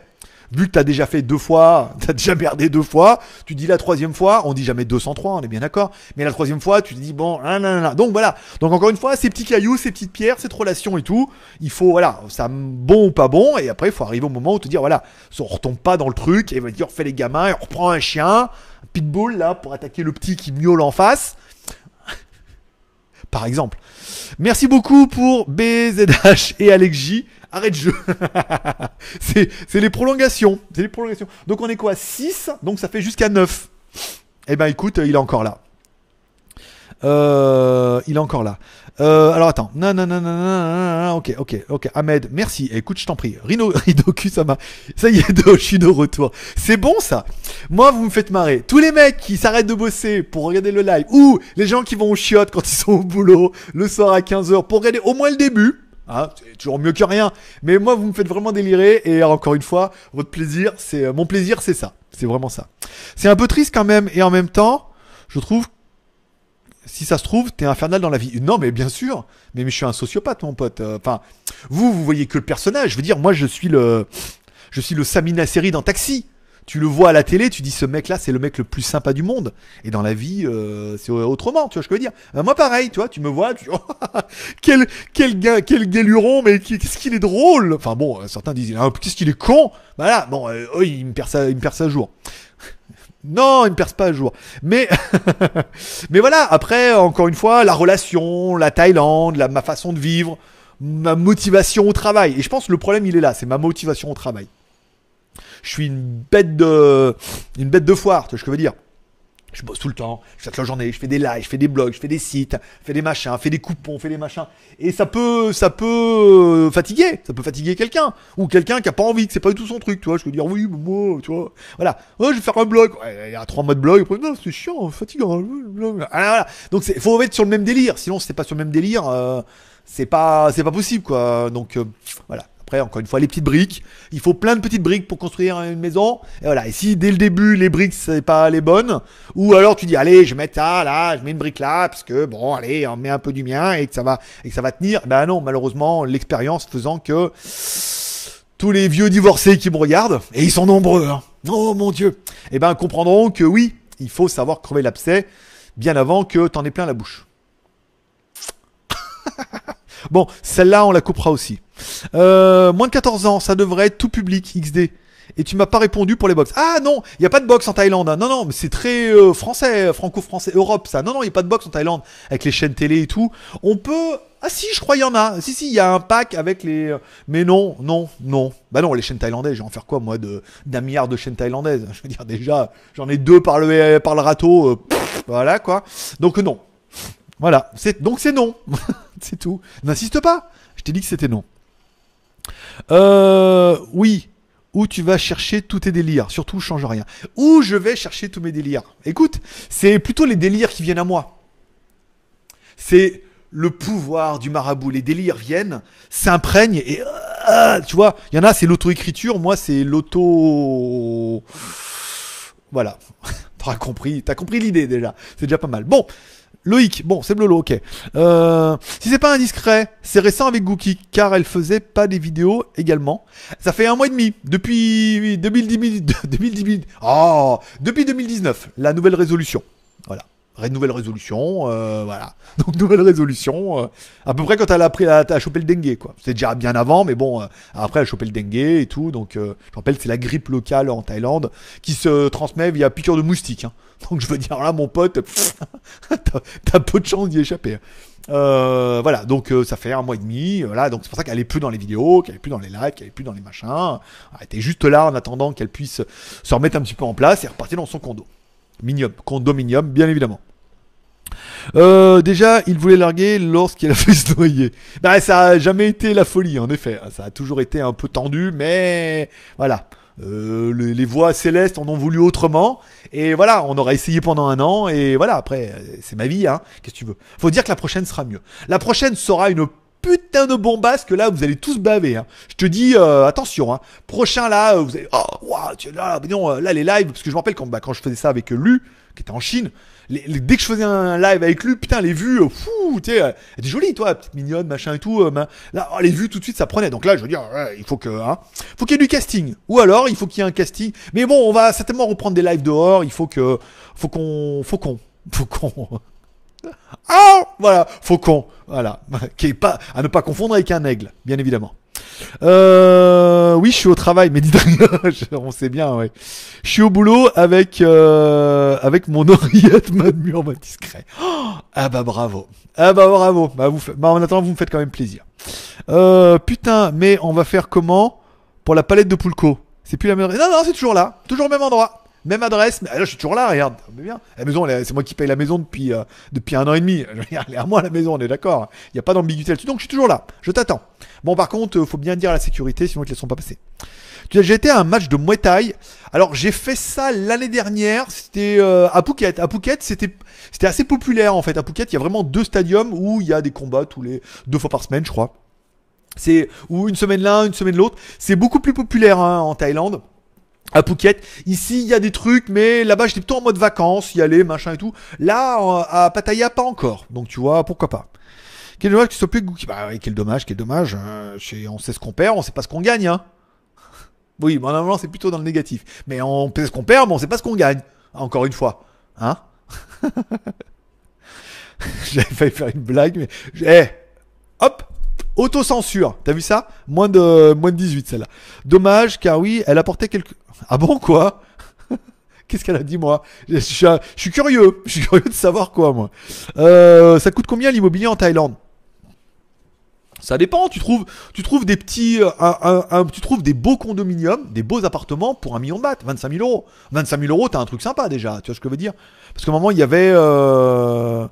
A: Vu que t'as déjà fait deux fois, t'as déjà merdé deux fois, tu dis la troisième fois, on dit jamais 203, on est bien d'accord, mais la troisième fois, tu te dis bon, nan, nan. donc voilà. Donc encore une fois, ces petits cailloux, ces petites pierres, cette relation et tout, il faut, voilà, ça bon ou pas bon, et après, il faut arriver au moment où te dire, voilà, on retombe pas dans le truc, et va dire, on refait les gamins, et on reprend un chien, un pitbull, là, pour attaquer le petit qui miaule en face. Par exemple. Merci beaucoup pour BZH et Alex J. Arrête jeu. c'est les prolongations. C'est les prolongations. Donc on est quoi? 6, donc ça fait jusqu'à 9. Eh ben écoute, il est encore là. Euh, il est encore là. Euh, alors attends. Non, non, non, non, non, ok, ok, ok. Ahmed, merci. Écoute, je t'en prie. Rino, Ridoku, ça. Ça y est, je suis de retour. C'est bon ça? Moi, vous me faites marrer. Tous les mecs qui s'arrêtent de bosser pour regarder le live, ou les gens qui vont au chiottes quand ils sont au boulot le soir à 15h pour regarder au moins le début. C'est toujours mieux que rien. Mais moi, vous me faites vraiment délirer. Et encore une fois, votre plaisir, c'est mon plaisir, c'est ça. C'est vraiment ça. C'est un peu triste quand même. Et en même temps, je trouve si ça se trouve, t'es infernal dans la vie. Non, mais bien sûr. Mais, mais je suis un sociopathe, mon pote. Euh, enfin, vous, vous voyez que le personnage. Je veux dire, moi, je suis le, je suis le Samina série dans Taxi. Tu le vois à la télé, tu dis ce mec-là, c'est le mec le plus sympa du monde. Et dans la vie, euh, c'est autrement, tu vois ce que je veux dire. Euh, moi, pareil, tu vois, tu me vois, tu... quel, quel gars, quel galuron, mais qu'est-ce qu'il est drôle. Enfin bon, certains disent, qu'est-ce qu'il est con. Voilà, bon, oh, il me perd ça, il me perd ça jour. Non, il ne perce pas à jour. Mais, mais voilà, après, encore une fois, la relation, la Thaïlande, la, ma façon de vivre, ma motivation au travail. Et je pense que le problème, il est là, c'est ma motivation au travail. Je suis une bête de, une bête de foire, tu vois ce que je veux dire je bosse tout le temps, je toute la journée, je fais des lives, je fais des blogs, je fais des sites, je fais des machins, je fais des coupons, je fais des machins. Et ça peut, ça peut fatiguer, ça peut fatiguer quelqu'un. Ou quelqu'un qui a pas envie, que c'est pas du tout son truc, tu vois. Je peux dire, oui, moi, tu vois. Voilà. Ouais, je vais faire un blog. il y a trois mois de blog. Après, non, c'est chiant, fatigant. voilà. Donc, il faut être sur le même délire. Sinon, si c'est pas sur le même délire, euh, c'est pas, c'est pas possible, quoi. Donc, euh, voilà encore une fois, les petites briques. Il faut plein de petites briques pour construire une maison. Et voilà. Et si dès le début, les briques, c'est pas les bonnes, ou alors tu dis, allez, je mets ça là, je mets une brique là, parce que bon, allez, on met un peu du mien et que ça va, et que ça va tenir. Ben non, malheureusement, l'expérience faisant que tous les vieux divorcés qui me regardent, et ils sont nombreux, hein. oh mon dieu, eh ben comprendront que oui, il faut savoir crever l'abcès bien avant que t'en aies plein la bouche. bon, celle-là, on la coupera aussi. Euh, moins de 14 ans, ça devrait être tout public, XD. Et tu m'as pas répondu pour les box. Ah non, il y a pas de box en Thaïlande. Hein. Non non, mais c'est très euh, français, franco-français, Europe ça. Non non, il y a pas de box en Thaïlande avec les chaînes télé et tout. On peut Ah si, je crois il y en a. Si si, il y a un pack avec les euh, Mais non, non, non. Bah non, les chaînes thaïlandaises, je en faire quoi moi d'un milliard de chaînes thaïlandaises? Je veux dire déjà, j'en ai deux par le par le râteau voilà quoi. Donc non. Voilà, donc c'est non. c'est tout. N'insiste pas. Je t'ai dit que c'était non. Euh, oui. Où tu vas chercher tous tes délires. Surtout, change rien. Où je vais chercher tous mes délires. Écoute, c'est plutôt les délires qui viennent à moi. C'est le pouvoir du marabout. Les délires viennent, s'imprègnent et euh, tu vois, il y en a, c'est l'auto-écriture. Moi, c'est l'auto. Voilà. T'as compris, t'as compris l'idée déjà. C'est déjà pas mal. Bon, Loïc, bon, c'est Blolo, ok. Euh, si c'est pas indiscret, c'est récent avec Gookie, car elle faisait pas des vidéos également. Ça fait un mois et demi, depuis 2010, 2010, oh, depuis 2019, la nouvelle résolution. Voilà nouvelle résolution, euh, voilà. Donc nouvelle résolution, euh, à peu près quand elle a pris, à choper le dengue, quoi. C'est déjà bien avant, mais bon, euh, après elle a chopé le dengue et tout. Donc je rappelle, c'est la grippe locale en Thaïlande qui se transmet via piqûre de moustique. Hein. Donc je veux dire là, mon pote, t'as peu de chance d'y échapper. Euh, voilà, donc euh, ça fait un mois et demi, voilà, donc c'est pour ça qu'elle est plus dans les vidéos, qu'elle est plus dans les lives, qu'elle est plus dans les machins. Elle était juste là en attendant qu'elle puisse se remettre un petit peu en place et repartir dans son condo. Minium, condominium, bien évidemment. Euh, déjà, il voulait larguer lorsqu'il a fait se noyer. Bah, ça a jamais été la folie, en effet. Ça a toujours été un peu tendu, mais voilà. Euh, les, les voix célestes en ont voulu autrement. Et voilà, on aura essayé pendant un an. Et voilà, après, euh, c'est ma vie, hein. Qu'est-ce que tu veux? Faut dire que la prochaine sera mieux. La prochaine sera une putain de bombasse que là, vous allez tous baver. Hein. Je te dis, euh, attention. Hein. Prochain là, vous allez, oh, wow, tu, là, non, là, les lives, parce que je me rappelle quand, bah, quand je faisais ça avec Lu, qui était en Chine, les, les- dès que je faisais un live avec lui, putain, les vues, euh, fou, tu sais, euh, elle était jolie, toi, petite mignonne, machin et tout. euh, là, oh, les vues, tout de suite, ça prenait. Donc là, je veux dire, il faut que, hein, faut qu'il y ait du casting. Ou alors, il faut qu'il y ait un casting. Mais bon, on va certainement reprendre des lives dehors. Il faut que, faut qu'on, faut qu'on, faut qu'on. Ah, voilà, faucon, voilà, qui est pas à ne pas confondre avec un aigle, bien évidemment. Euh, oui, je suis au travail, mais dites on sait bien, ouais. Je suis au boulot avec euh, avec mon oreillette mode mur mode discret. Oh, ah bah bravo, ah bah bravo. Bah vous, bah en attendant, vous me faites quand même plaisir. Euh, putain, mais on va faire comment pour la palette de Poulco? C'est plus la même. Non, non, c'est toujours là, toujours au même endroit. Même adresse, mais ah, là je suis toujours là, regarde, mais bien. La maison, c'est moi qui paye la maison depuis euh, depuis un an et demi. Elle est à moi la maison, on est d'accord. Il n'y a pas d'ambiguïté là-dessus, donc je suis toujours là. Je t'attends. Bon, par contre, euh, faut bien dire à la sécurité, sinon ils te laisseront pas passer. Tu as déjà été à un match de Muay Thai. Alors j'ai fait ça l'année dernière. C'était euh, à Phuket. À Phuket, c'était c'était assez populaire en fait. À Phuket, il y a vraiment deux stadiums où il y a des combats tous les deux fois par semaine, je crois. C'est ou une semaine l'un, une semaine l'autre. C'est beaucoup plus populaire hein, en Thaïlande. À Phuket, ici il y a des trucs, mais là-bas j'étais plutôt en mode vacances, y aller, machin et tout. Là, à Pattaya, pas encore. Donc tu vois, pourquoi pas. Quel dommage qu'il soit plus Gookie. Bah ouais, quel dommage, quel dommage. hein. On sait ce qu'on perd, on sait pas ce qu'on gagne. Hein. Oui, bon, normalement c'est plutôt dans le négatif. Mais on sait ce qu'on perd, mais on sait pas ce qu'on gagne. Encore une fois. Hein J'avais failli faire une blague, mais... Eh Hop Autocensure, t'as vu ça? Moins de, moins de 18 celle-là. Dommage, car oui, elle apportait quelque... Ah bon, quoi? Qu'est-ce qu'elle a dit, moi? Je, suis- curieux, je suis curieux de savoir quoi, moi. Euh, ça coûte combien l'immobilier en Thaïlande? Ça dépend, tu trouves, des petits, euh, tu trouves des beaux condominiums, des beaux appartements pour un million de bahts, 25 000 euros. 25 000 euros, t'as un truc sympa déjà, tu vois ce que je veux dire? Parce qu'à un moment, il y avait, euh,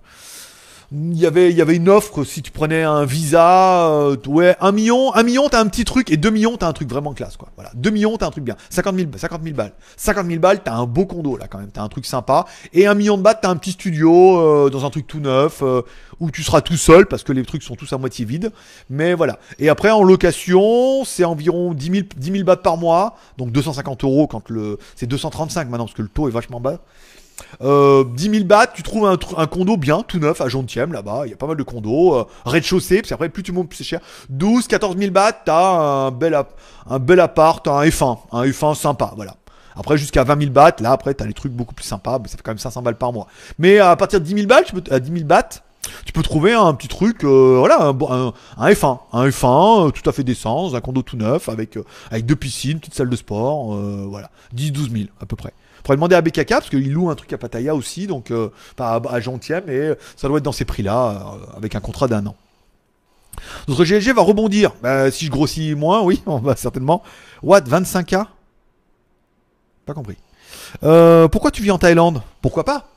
A: il y avait, il y avait une offre si tu prenais un visa, euh, ouais, un million, un million, t'as un petit truc, et 2 millions, t'as un truc vraiment classe, quoi. Voilà, 2 millions, t'as un truc bien. 50 000, 50 000 balles. 50 000 balles, t'as un beau condo, là, quand même, t'as un truc sympa. Et un million de bahts, t'as un petit studio, euh, dans un truc tout neuf, euh, où tu seras tout seul, parce que les trucs sont tous à moitié vides. Mais voilà. Et après, en location, c'est environ 10 000, 10 000 bahts par mois, donc 250 euros quand le, c'est 235 maintenant, parce que le taux est vachement bas. Euh, 10 000 bahts, tu trouves un, condo bien, tout neuf, à Jontième, là-bas. Il y a pas mal de condos. euh, rez-de-chaussée, parce qu'après, plus tu montes, plus c'est cher. 12, 14 000 bahts, t'as un bel, un bel appart, un F1. Un F1 sympa, voilà. Après, jusqu'à 20 000 bahts, là, après, t'as les trucs beaucoup plus sympas. mais Ça fait quand même 500 balles par mois. Mais à partir de 10 000 balles, tu peux, à 10 000 bahts, tu peux trouver un petit truc, euh, voilà, un, bon- un, un F1. Un F1, euh, tout à fait décent, un condo tout neuf, avec, euh, avec deux piscines, petite salle de sport, voilà. 10-12 000, à peu près. Faudrait demander à BKK, parce qu'il loue un truc à Pattaya aussi, donc, pas à, à Gentième, et ça doit être dans ces prix-là, avec un contrat d'un an. Notre GLG va rebondir. Bah, si je grossis moins, oui, on va certainement. What 25K Pas compris. Pourquoi tu vis en Thaïlande? Pourquoi pas?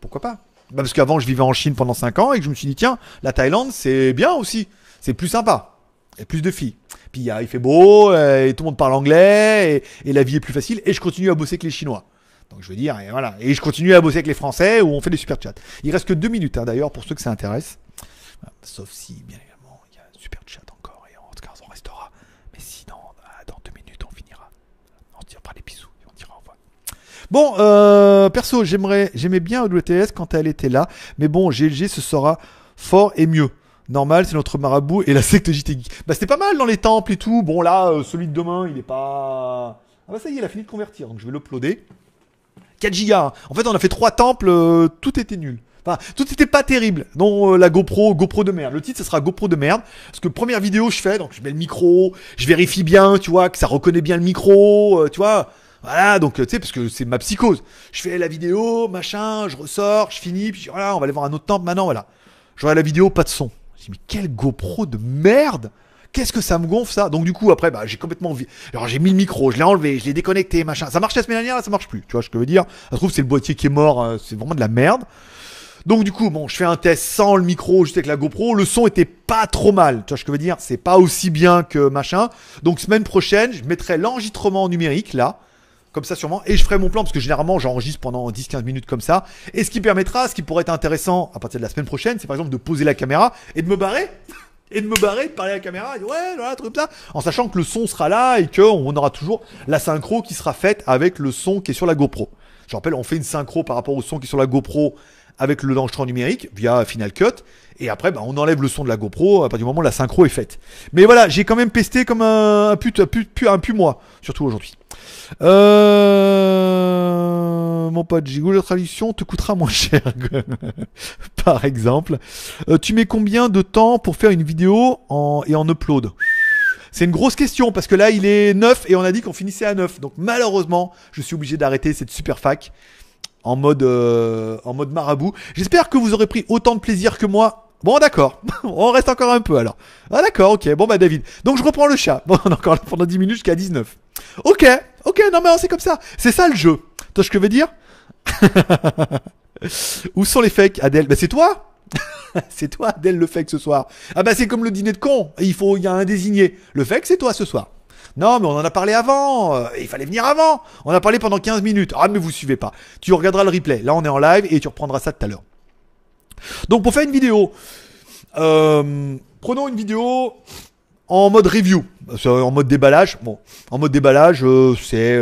A: Pourquoi pas? Parce qu'avant, je vivais en Chine pendant 5 ans et que je me suis dit, tiens, la Thaïlande, c'est bien aussi. C'est plus sympa. Il y a plus de filles. Puis il fait beau, euh, et tout le monde parle anglais, et, la vie est plus facile, et je continue à bosser avec les Chinois. Donc je veux dire, et voilà. Et je continue à bosser avec les Français où on fait des super chats. Il reste que deux minutes hein, d'ailleurs pour ceux que ça intéresse. Sauf si, bien évidemment, il y a un super chat encore et en tout cas on restera. Mais sinon, euh, dans deux minutes on finira. On se tirera les bisous et on dira au revoir. Bon, euh, perso, j'aimerais, j'aimais bien WTS quand elle était là, mais bon, GLG ce sera fort et mieux. Normal, c'est notre marabout et la secte JT. Bah c'était pas mal dans les temples et tout. Bon là, euh, celui de demain, il est pas. Ah bah ça y est, il a fini de convertir, donc je vais l'uploader. 4 gigas. hein. En fait, on a fait trois temples, euh, tout était nul. Enfin, tout était pas terrible. Non, euh, la GoPro, GoPro de merde. Le titre, ce sera GoPro de merde. Parce que première vidéo, je fais, donc je mets le micro, je vérifie bien, tu vois, que ça reconnaît bien le micro, tu vois. Voilà, donc, euh, tu sais, parce que c'est ma psychose. Je fais la vidéo, machin, je ressors, je finis, puis voilà, on va aller voir un autre temple maintenant, voilà. Je regarde la vidéo, pas de son. Je dis, mais quel GoPro de merde Qu'est-ce que ça me gonfle ça? Donc du coup après bah j'ai complètement alors j'ai mis le micro, je l'ai enlevé, je l'ai déconnecté, machin. Ça marchait la semaine dernière, là, ça marche plus. Tu vois ce que je veux dire? Ça se trouve c'est le boîtier qui est mort, euh, c'est vraiment de la merde. Donc du coup, bon, je fais un test sans le micro, juste avec la GoPro. Le son était pas trop mal. Tu vois ce que je veux dire? C'est pas aussi bien que machin. Donc semaine prochaine, je mettrai l'enregistrement numérique là. Comme ça sûrement. Et je ferai mon plan parce que généralement j'enregistre pendant 10-15 minutes comme ça. Et ce qui permettra, ce qui pourrait être intéressant à partir de la semaine prochaine, c'est par exemple de poser la caméra et de me barrer. Et de me barrer, de parler à la caméra, et ouais, voilà, truc comme ça, en sachant que le son sera là et qu'on aura toujours la synchro qui sera faite avec le son qui est sur la GoPro. Je rappelle, on fait une synchro par rapport au son qui est sur la GoPro avec le l'enregistrement numérique via Final Cut. Et après, bah, on enlève le son de la GoPro à partir du moment où la synchro est faite. Mais voilà, j'ai quand même pesté comme un, pute, un, pute, un pu moi, surtout aujourd'hui. Euh, mon pote, Google Traduction te coûtera moins cher, par exemple. Euh, tu mets combien de temps pour faire une vidéo en, et en upload? C'est une grosse question parce que là il est 9 et on a dit qu'on finissait à 9. Donc malheureusement, je suis obligé d'arrêter cette super fac euh, en mode marabout. J'espère que vous aurez pris autant de plaisir que moi. Bon, d'accord. on reste encore un peu alors. Ah, d'accord, ok. Bon, bah, David. Donc, je reprends le chat. Bon, on est encore là pendant 10 minutes jusqu'à 19. Ok, ok, non, mais c'est comme ça. C'est ça le jeu. Toi, ce que veux dire? Où sont les fakes, Adèle? Bah, c'est toi C'est toi, Adèle, le fake ce soir. Ah, bah, c'est comme le dîner de con. Il faut, il y a un désigné. Le fake, c'est toi ce soir. Non, mais on en a parlé avant. Euh, il fallait venir avant. On a parlé pendant 15 minutes. Ah, mais vous suivez pas. Tu regarderas le replay. Là, on est en live et tu reprendras ça tout à l'heure. Donc, pour faire une vidéo, euh, prenons une vidéo en mode review, en mode déballage. Bon, en mode déballage, euh, c'est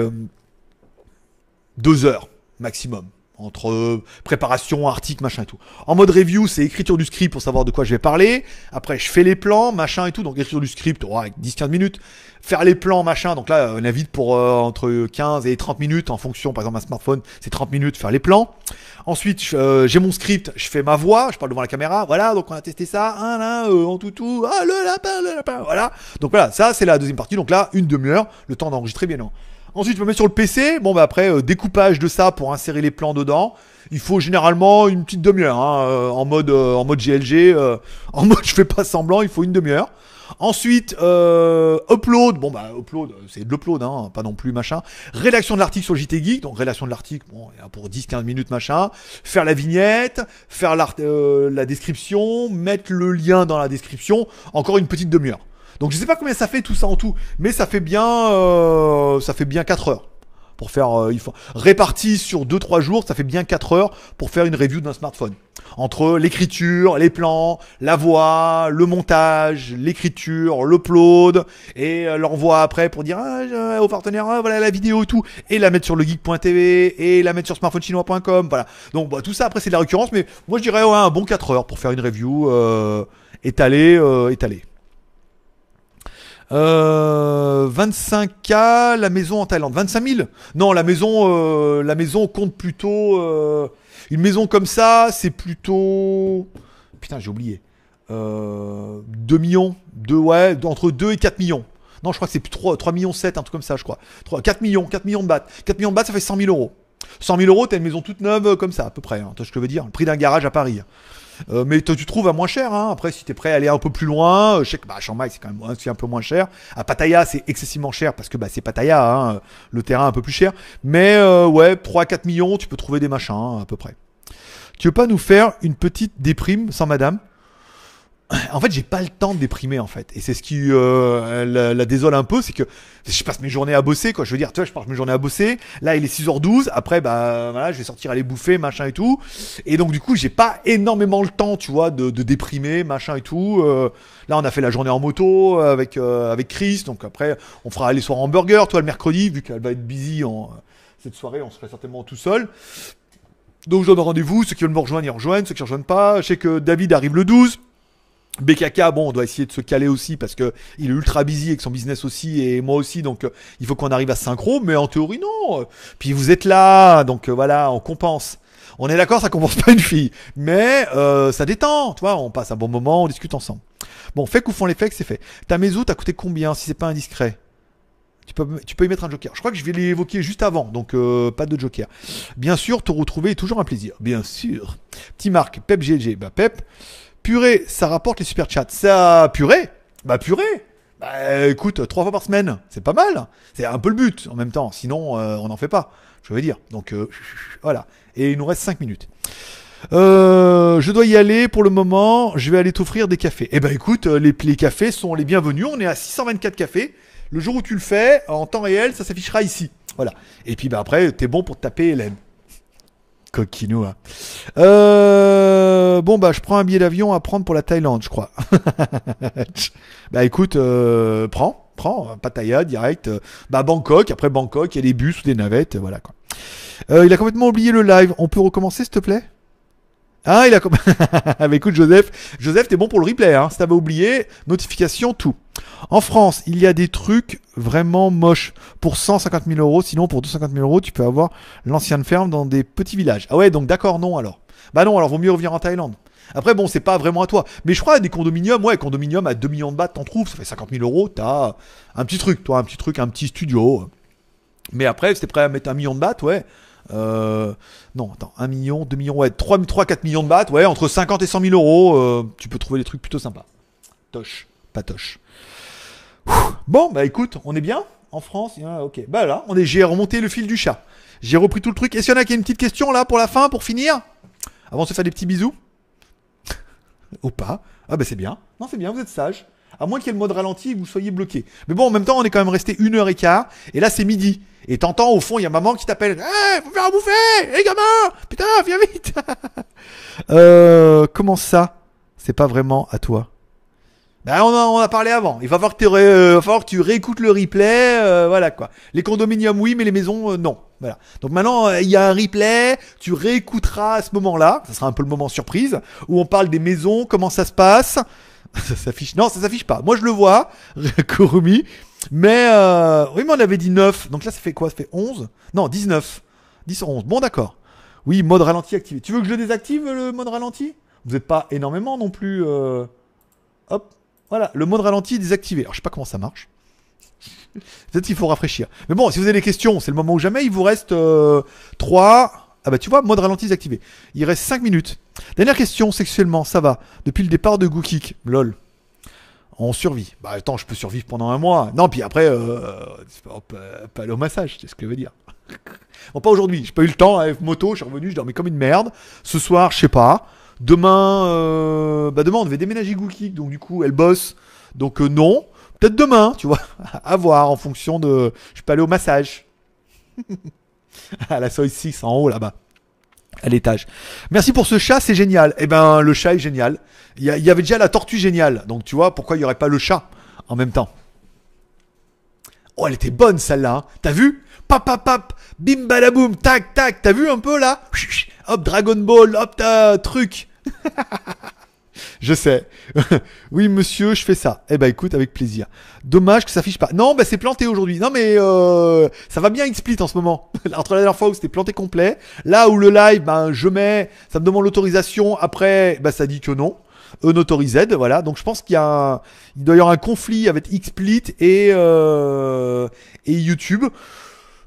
A: deux heures maximum entre préparation, article, machin et tout. En mode review, c'est écriture du script pour savoir de quoi je vais parler. Après, je fais les plans, machin et tout. Donc écriture du script, oh, avec 10-15 minutes. Faire les plans, machin. Donc là, on invite pour euh, entre 15 et 30 minutes en fonction. Par exemple, un smartphone, c'est 30 minutes faire les plans. Ensuite, euh, j'ai mon script, je fais ma voix, je parle devant la caméra. Voilà, donc on a testé ça. Un là, euh, en tout tout. Ah, le lapin, le lapin. Voilà. Donc voilà, ça c'est la deuxième partie. Donc là, une demi-heure, le temps d'enregistrer bien non. Ensuite, je me mets sur le PC. Bon, bah après, euh, découpage de ça pour insérer les plans dedans. Il faut généralement une petite demi-heure, hein, euh, en mode euh, en mode GLG, en mode je fais pas semblant. Il faut une demi-heure. Ensuite, upload. Bon, bah upload, c'est de l'upload, hein, pas non plus machin. Rédaction de l'article sur JT Geek. Donc rédaction de l'article, bon, pour 10-15 minutes machin. Faire la vignette, faire la description, mettre le lien dans la description. Encore une petite demi-heure. Donc je sais pas combien ça fait tout ça en tout, mais ça fait bien, euh, ça fait bien 4 heures pour faire, euh, il faut réparti sur 2-3 jours, ça fait bien 4 heures pour faire une review d'un smartphone. Entre l'écriture, les plans, la voix, le montage, l'écriture, l'upload et euh, l'envoi après pour dire ah, au partenaire ah, voilà la vidéo et tout et la mettre sur le geek.tv et la mettre sur smartphonechinois.com voilà. Donc bah, tout ça après c'est de la récurrence mais moi je dirais un bon 4 heures pour faire une review euh, étalée étalée. Euh, 25K, la maison en Thaïlande. 25 000 Non, la maison, euh, la maison compte plutôt... Euh, une maison comme ça, c'est plutôt... Putain, j'ai oublié. Euh, 2 millions. 2, ouais, entre 2 et 4 millions. Non, je crois que c'est 3, 3 millions 7, un truc comme ça, je crois. 3, 4 millions, 4 millions de bahts. 4 millions de bahts, ça fait 100 000 euros. 100 000 euros, t'as une maison toute neuve comme ça, à peu près. Hein, tu vois ce que je veux dire? Le prix d'un garage à Paris. Euh, mais tu trouves à moins cher. Hein. Après, si tu es prêt à aller un peu plus loin, euh, je sais que bah, Chiang Mai c'est quand même un peu moins cher. À Pattaya, c'est excessivement cher parce que bah, c'est Pattaya, hein, le terrain un peu plus cher. Mais euh, ouais, 3-4 millions, tu peux trouver des machins hein, à peu près. Tu veux pas nous faire une petite déprime sans madame? En fait, j'ai pas le temps de déprimer en fait, et c'est ce qui euh, la, désole un peu, c'est que je passe mes journées à bosser, quoi. Je veux dire, tu je passe mes journées à bosser. Là, il est 6h12. Après, bah voilà, je vais sortir aller bouffer, machin et tout. Et donc, du coup, j'ai pas énormément le temps, tu vois, de, de déprimer, machin et tout. Euh, là, on a fait la journée en moto avec euh, avec Chris. Donc après, on fera les soirs hamburger, toi, le mercredi, vu qu'elle va être busy en cette soirée, on serait certainement tout seul. Donc, je donne rendez-vous. Ceux qui veulent me rejoindre, ils rejoignent. Ceux qui ne rejoignent pas, je sais que David arrive le 12. BKK, bon, on doit essayer de se caler aussi parce que il est ultra busy avec son business aussi et moi aussi, donc euh, il faut qu'on arrive à synchro. Mais en théorie, non. Puis vous êtes là, donc euh, voilà, on compense. On est d'accord, ça compense pas une fille, mais euh, ça détend, tu vois. On passe un bon moment, on discute ensemble. Bon, fait ou font les fakes, c'est fait. Ta maison t'as coûté combien si c'est pas indiscret? Tu peux, tu peux y mettre un joker. Je crois que je vais l'évoquer juste avant, donc pas de joker. Bien sûr, te retrouver est toujours un plaisir. Bien sûr. Petit Marc, Pep GG. Bah Pep, Purée, ça rapporte les super chats. Ça, purée Bah purée Bah écoute, trois fois par semaine, c'est pas mal. C'est un peu le but en même temps, sinon euh, on n'en fait pas. Je veux dire. Donc euh, voilà. Et il nous reste 5 minutes. Euh, je dois y aller pour le moment. Je vais aller t'offrir des cafés. Eh ben écoute, les, cafés sont les bienvenus. On est à 624 cafés. Le jour où tu le fais, en temps réel, ça s'affichera ici. Voilà. Et puis bah, après, t'es bon pour taper Hélène. Coquinou. Hein. Euh, bon bah je prends un billet d'avion à prendre pour la Thaïlande, je crois. bah écoute, euh, prends, prends, Pattaya direct. Euh, bah Bangkok, après Bangkok, il y a des bus ou des navettes, voilà quoi. Euh, il a complètement oublié le live. On peut recommencer s'il te plaît? Ah, il a. bah écoute, Joseph, Joseph, t'es bon pour le replay, hein. Si t'avais oublié, notification, tout. En France, il y a des trucs vraiment moches pour 150 000 euros. Sinon, pour 250 000 euros, tu peux avoir l'ancienne ferme dans des petits villages. Ah ouais, donc d'accord, non alors. Bah non, alors vaut mieux revenir en Thaïlande. Après, bon, c'est pas vraiment à toi. Mais je crois des condominiums, ouais, condominium à 2 millions de bahts, t'en trouves, ça fait 50 000 euros, t'as un petit truc, toi, un petit truc, un petit studio. Mais après, si t'es prêt à mettre un million de bahts, ouais, euh, non, attends, 1 million, 2 millions, ouais, 3, 3 4 millions de bahts, ouais, entre 50 et 100 000 euros, euh, tu peux trouver des trucs plutôt sympas. Toche, pas toche. Bon, bah écoute, on est bien en France? Ok, bah là, on est, j'ai remonté le fil du chat. J'ai repris tout le truc. Est-ce qu'il y en a qui a une petite question là pour la fin, pour finir? Avant de se faire des petits bisous? Ou pas? Ah bah c'est bien. Non, c'est bien, vous êtes sage. À moins qu'il y ait le mode ralenti vous soyez bloqué. Mais bon, en même temps, on est quand même resté une heure et quart. Et là, c'est midi. Et t'entends au fond, il y a maman qui t'appelle. Eh, faut faire bouffer Hé, hey, gamin Putain, viens vite euh, Comment ça C'est pas vraiment à toi? Ben, on, a, a parlé avant. Il va falloir que, euh, falloir que tu réécoutes le replay. Euh, voilà quoi. Les condominiums, oui, mais les maisons, euh, non. Voilà. Donc maintenant, il y a un replay. Tu réécouteras à ce moment-là. Ça sera un peu le moment surprise. Où on parle des maisons, comment ça se passe. ça s'affiche. Non, ça s'affiche pas. Moi, je le vois. Kurumi. Mais euh, oui, mais on avait dit 9. Donc là, ça fait quoi? Ça fait 11 Non, 19. 10 11. Bon, d'accord. Oui, mode ralenti activé. Tu veux que je désactive, le mode ralenti? Vous n'êtes pas énormément non plus. Euh... Hop. Voilà, le mode ralenti désactivé. Alors, je sais pas comment ça marche. Peut-être qu'il faut rafraîchir. Mais bon, si vous avez des questions, c'est le moment où jamais. Il vous reste euh, 3. Ah bah tu vois, mode ralenti désactivé. Il reste 5 minutes. Dernière question, sexuellement, ça va. Depuis le départ de Gookik. Lol on survit. Bah attends, je peux survivre pendant un mois. Non, puis après, euh, pas aller au massage, c'est ce que je veux dire. bon, pas aujourd'hui, j'ai pas eu le temps, avec moto, je suis revenu, je dormais comme une merde. Ce soir, je sais pas. Demain, euh, bah demain on devait déménager Gookie, donc du coup elle bosse. Donc euh, non, peut-être demain, tu vois, à voir en fonction de. Je peux aller au massage. à la Soy 6 en haut là-bas à l'étage. Merci pour ce chat, c'est génial. Eh ben, le chat est génial. Il y, avait déjà la tortue géniale. Donc, tu vois, pourquoi il n'y aurait pas le chat en même temps? Oh, elle était bonne celle-là. Hein. T'as vu? Pap, pap, pap, bim, balaboum, tac, tac. T'as vu un peu là? Hop, Dragon Ball, hop, ta truc. Je sais. oui, monsieur, je fais ça. Eh ben, écoute, avec plaisir. Dommage que ça affiche pas. Non, bah, c'est planté aujourd'hui. Non, mais euh, ça va bien XSplit en ce moment. Entre la dernière fois où c'était planté complet, là où le live, ben, je mets, ça me demande l'autorisation. Après, bah, ça dit que non. Unautorised, voilà. Donc je pense qu'il y a, il doit y avoir un conflit avec XSplit et euh, et YouTube.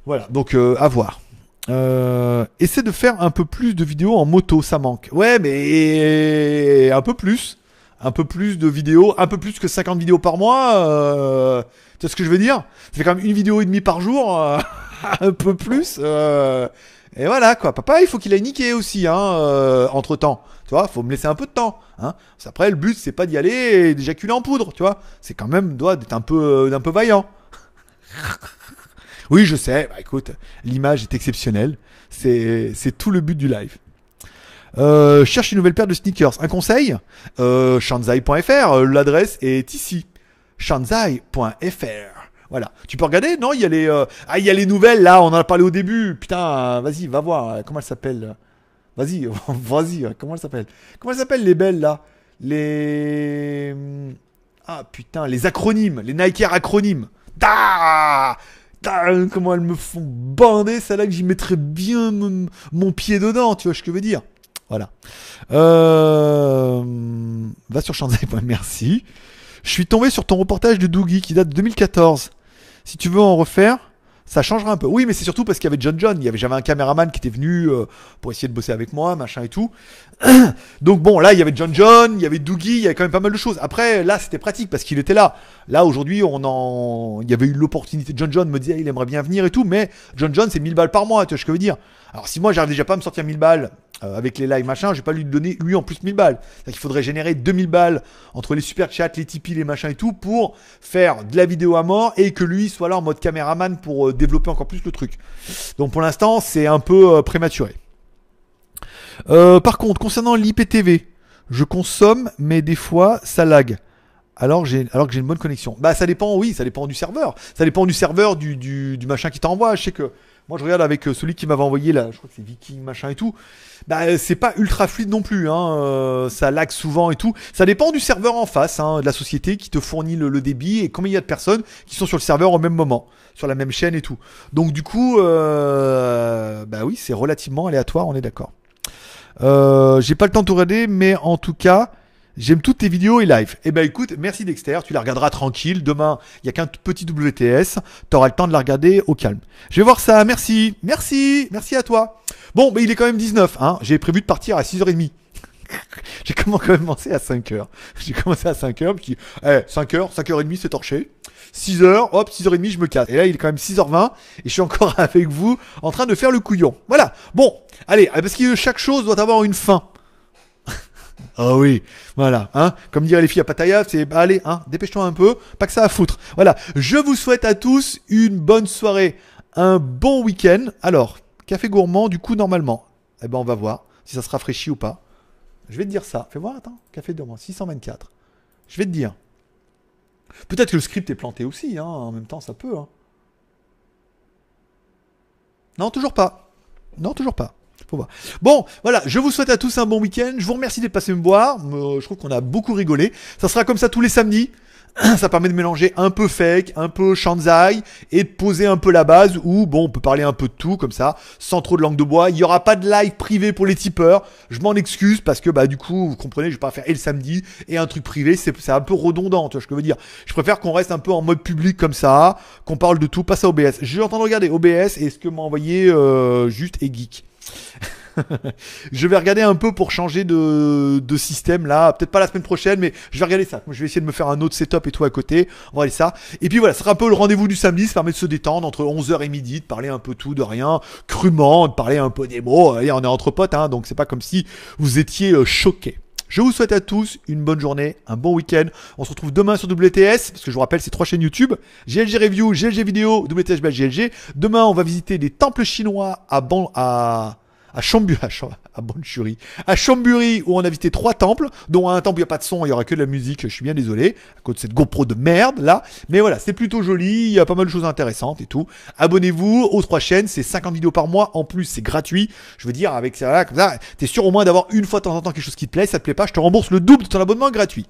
A: Voilà. Donc euh, à voir. Euh, essaie de faire un peu plus de vidéos en moto, ça manque. Ouais, mais un peu plus. Un peu plus de vidéos, un peu plus que 50 vidéos par mois. Euh, tu vois ce que je veux dire? Ça fait quand même une vidéo et demie par jour, euh, un peu plus. Euh, et voilà quoi. Papa, il faut qu'il aille niqué aussi, hein, euh, entre temps. Tu vois, faut me laisser un peu de temps. Hein. Après, le but c'est pas d'y aller et d'éjaculer en poudre, tu vois. C'est quand même doit d'être un peu, d'un peu vaillant. Oui, je sais. Bah, écoute, l'image est exceptionnelle. C'est, c'est tout le but du live. Euh, cherche une nouvelle paire de sneakers. Un conseil euh, Shanzai.fr. Euh, l'adresse est ici. Shanzai.fr. Voilà. Tu peux regarder Non, il y a les ah il y a les nouvelles là. On en a parlé au début. Putain, vas-y, va voir. Comment elle s'appelle Vas-y, vas-y. Comment elle s'appelle Comment elle s'appelle les belles là? Les ah putain, les acronymes, les Nike acronymes. Da comment elles me font bander, c'est là que j'y mettrais bien mon, pied dedans, tu vois ce que je veux dire. Voilà. Euh, va sur Shanzai. Merci. Je suis tombé sur ton reportage de Doogie qui date de 2014. Si tu veux en refaire, Ça changera un peu. Oui, mais c'est surtout parce qu'il y avait John John. Il y avait, j'avais un caméraman qui était venu euh, pour essayer de bosser avec moi, machin et tout. Donc bon, là, il y avait John John, il y avait Doogie, il y avait quand même pas mal de choses. Après, là, c'était pratique parce qu'il était là. Là, aujourd'hui, on en, il y avait eu l'opportunité. John John me disait, il aimerait bien venir et tout, mais John John, c'est 1000 balles par mois, tu vois ce que je veux dire. Alors, si moi, j'arrive déjà pas à me sortir 1000 balles euh, avec les lives machin, je vais pas lui donner lui en plus 1000 balles. C'est-à-dire qu'il faudrait générer 2000 balles entre les super chats, les Tipeee, les machins et tout pour faire de la vidéo à mort et que lui soit là en mode caméraman pour euh, développer encore plus le truc. Donc pour l'instant, c'est un peu euh, prématuré. par contre, concernant l'IPTV, je consomme, mais des fois ça lag. Alors, alors que j'ai une bonne connexion. Bah ça dépend, oui, ça dépend du serveur. Ça dépend du serveur, du, du, du machin qui t'envoie. Je sais que moi, je regarde avec euh, celui qui m'avait envoyé là, je crois que c'est Viking machin et tout. Bah, euh, c'est pas ultra fluide non plus. Hein. Euh, ça lag souvent et tout. Ça dépend du serveur en face, hein, de la société qui te fournit le, débit et combien il y a de personnes qui sont sur le serveur au même moment, sur la même chaîne et tout. Donc du coup, bah oui, c'est relativement aléatoire, on est d'accord. J'ai pas le temps de tout regarder, mais en tout cas, J'aime toutes tes vidéos et live. Eh ben écoute, merci Dexter, tu la regarderas tranquille. Demain, il y a qu'un petit WTS, tu auras le temps de la regarder au calme. Je vais voir ça, merci, merci, merci à toi. Bon, mais il est quand même 19, hein. J'ai prévu de partir à 6h30. J'ai commencé à 5h. J'ai commencé à 5h, puis eh, 5h, 5h30 c'est torché. 6h, hop, 6h30 je me casse. Et là il est quand même 6h20 et je suis encore avec vous en train de faire le couillon. Voilà. Bon, allez, parce que chaque chose doit avoir une fin. Ah oui, voilà, hein. Comme diraient les filles à Pattaya, c'est bah, allez, hein, dépêche-toi un peu, pas que ça à foutre. Voilà, je vous souhaite à tous une bonne soirée, un bon week-end. Alors, café gourmand, du coup, normalement, eh ben on va voir si ça se rafraîchit ou pas. Je vais te dire ça. Fais voir, attends, café gourmand, 624. Je vais te dire. Peut-être que le script est planté aussi, hein, en même temps, ça peut. Hein. Non, toujours pas. Non, toujours pas. Bon, voilà, je vous souhaite à tous un bon week-end. Je vous remercie d'être passé me voir. Euh, je trouve qu'on a beaucoup rigolé. Ça sera comme ça tous les samedis. Ça permet de mélanger un peu fake, un peu shanzai et de poser un peu la base où, bon, on peut parler un peu de tout comme ça, sans trop de langue de bois. Il n'y aura pas de live privé pour les tipeurs. Je m'en excuse parce que, bah, du coup, vous comprenez, je vais pas faire et le samedi et un truc privé. C'est un peu redondant, tu vois ce que je veux dire. Je préfère qu'on reste un peu en mode public comme ça, qu'on parle de tout, passe à OBS. Je suis en regarder OBS et ce que m'a envoyé euh, juste et geek. je vais regarder un peu pour changer de, système là. Peut-être pas la semaine prochaine, mais je vais regarder ça. je vais essayer de me faire un autre setup et tout à côté. On va aller ça. Et puis voilà, ce sera un peu le rendez-vous du samedi. Ça permet de se détendre entre 11h et midi, de parler un peu tout, de rien, crûment, de parler un peu des mots. Et on est entre potes, hein, donc c'est pas comme si vous étiez euh, choqués. Je vous souhaite à tous une bonne journée, un bon week-end. On se retrouve demain sur WTS, parce que je vous rappelle, c'est trois chaînes YouTube. GLG Review, GLG Vidéo, WTS GLG. Demain, on va visiter des temples chinois à, à, à Chamburi, à, Bonchuri, à Chamburi, où on a visité trois temples, dont un temple où il n'y a pas de son, il y aura que de la musique, je suis bien désolé, à cause de cette GoPro de merde, là. Mais voilà, c'est plutôt joli, il y a pas mal de choses intéressantes et tout. Abonnez-vous aux trois chaînes, c'est 50 vidéos par mois, en plus c'est gratuit. Je veux dire, avec ça, là, comme ça, t'es sûr au moins d'avoir une fois de temps en temps quelque chose qui te plaît, ça te plaît pas, je te rembourse le double de ton abonnement gratuit.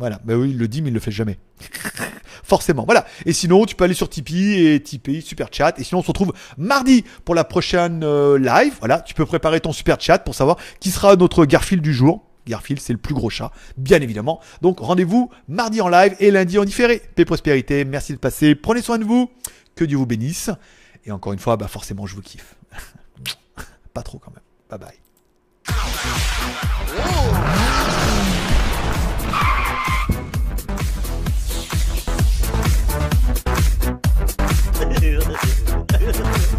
A: Voilà. Mais oui, il le dit, mais il le fait jamais. Forcément. Voilà. Et sinon, tu peux aller sur Tipeee et Tipeee, super chat. Et sinon, on se retrouve mardi pour la prochaine euh, live. Voilà. Tu peux préparer ton super chat pour savoir qui sera notre Garfield du jour. Garfield, c'est le plus gros chat, bien évidemment. Donc rendez-vous mardi en live et lundi en différé. Paix prospérité, merci de passer, prenez soin de vous, que Dieu vous bénisse. Et encore une fois, bah forcément, je vous kiffe. Pas trop quand même. Bye bye. Yeah.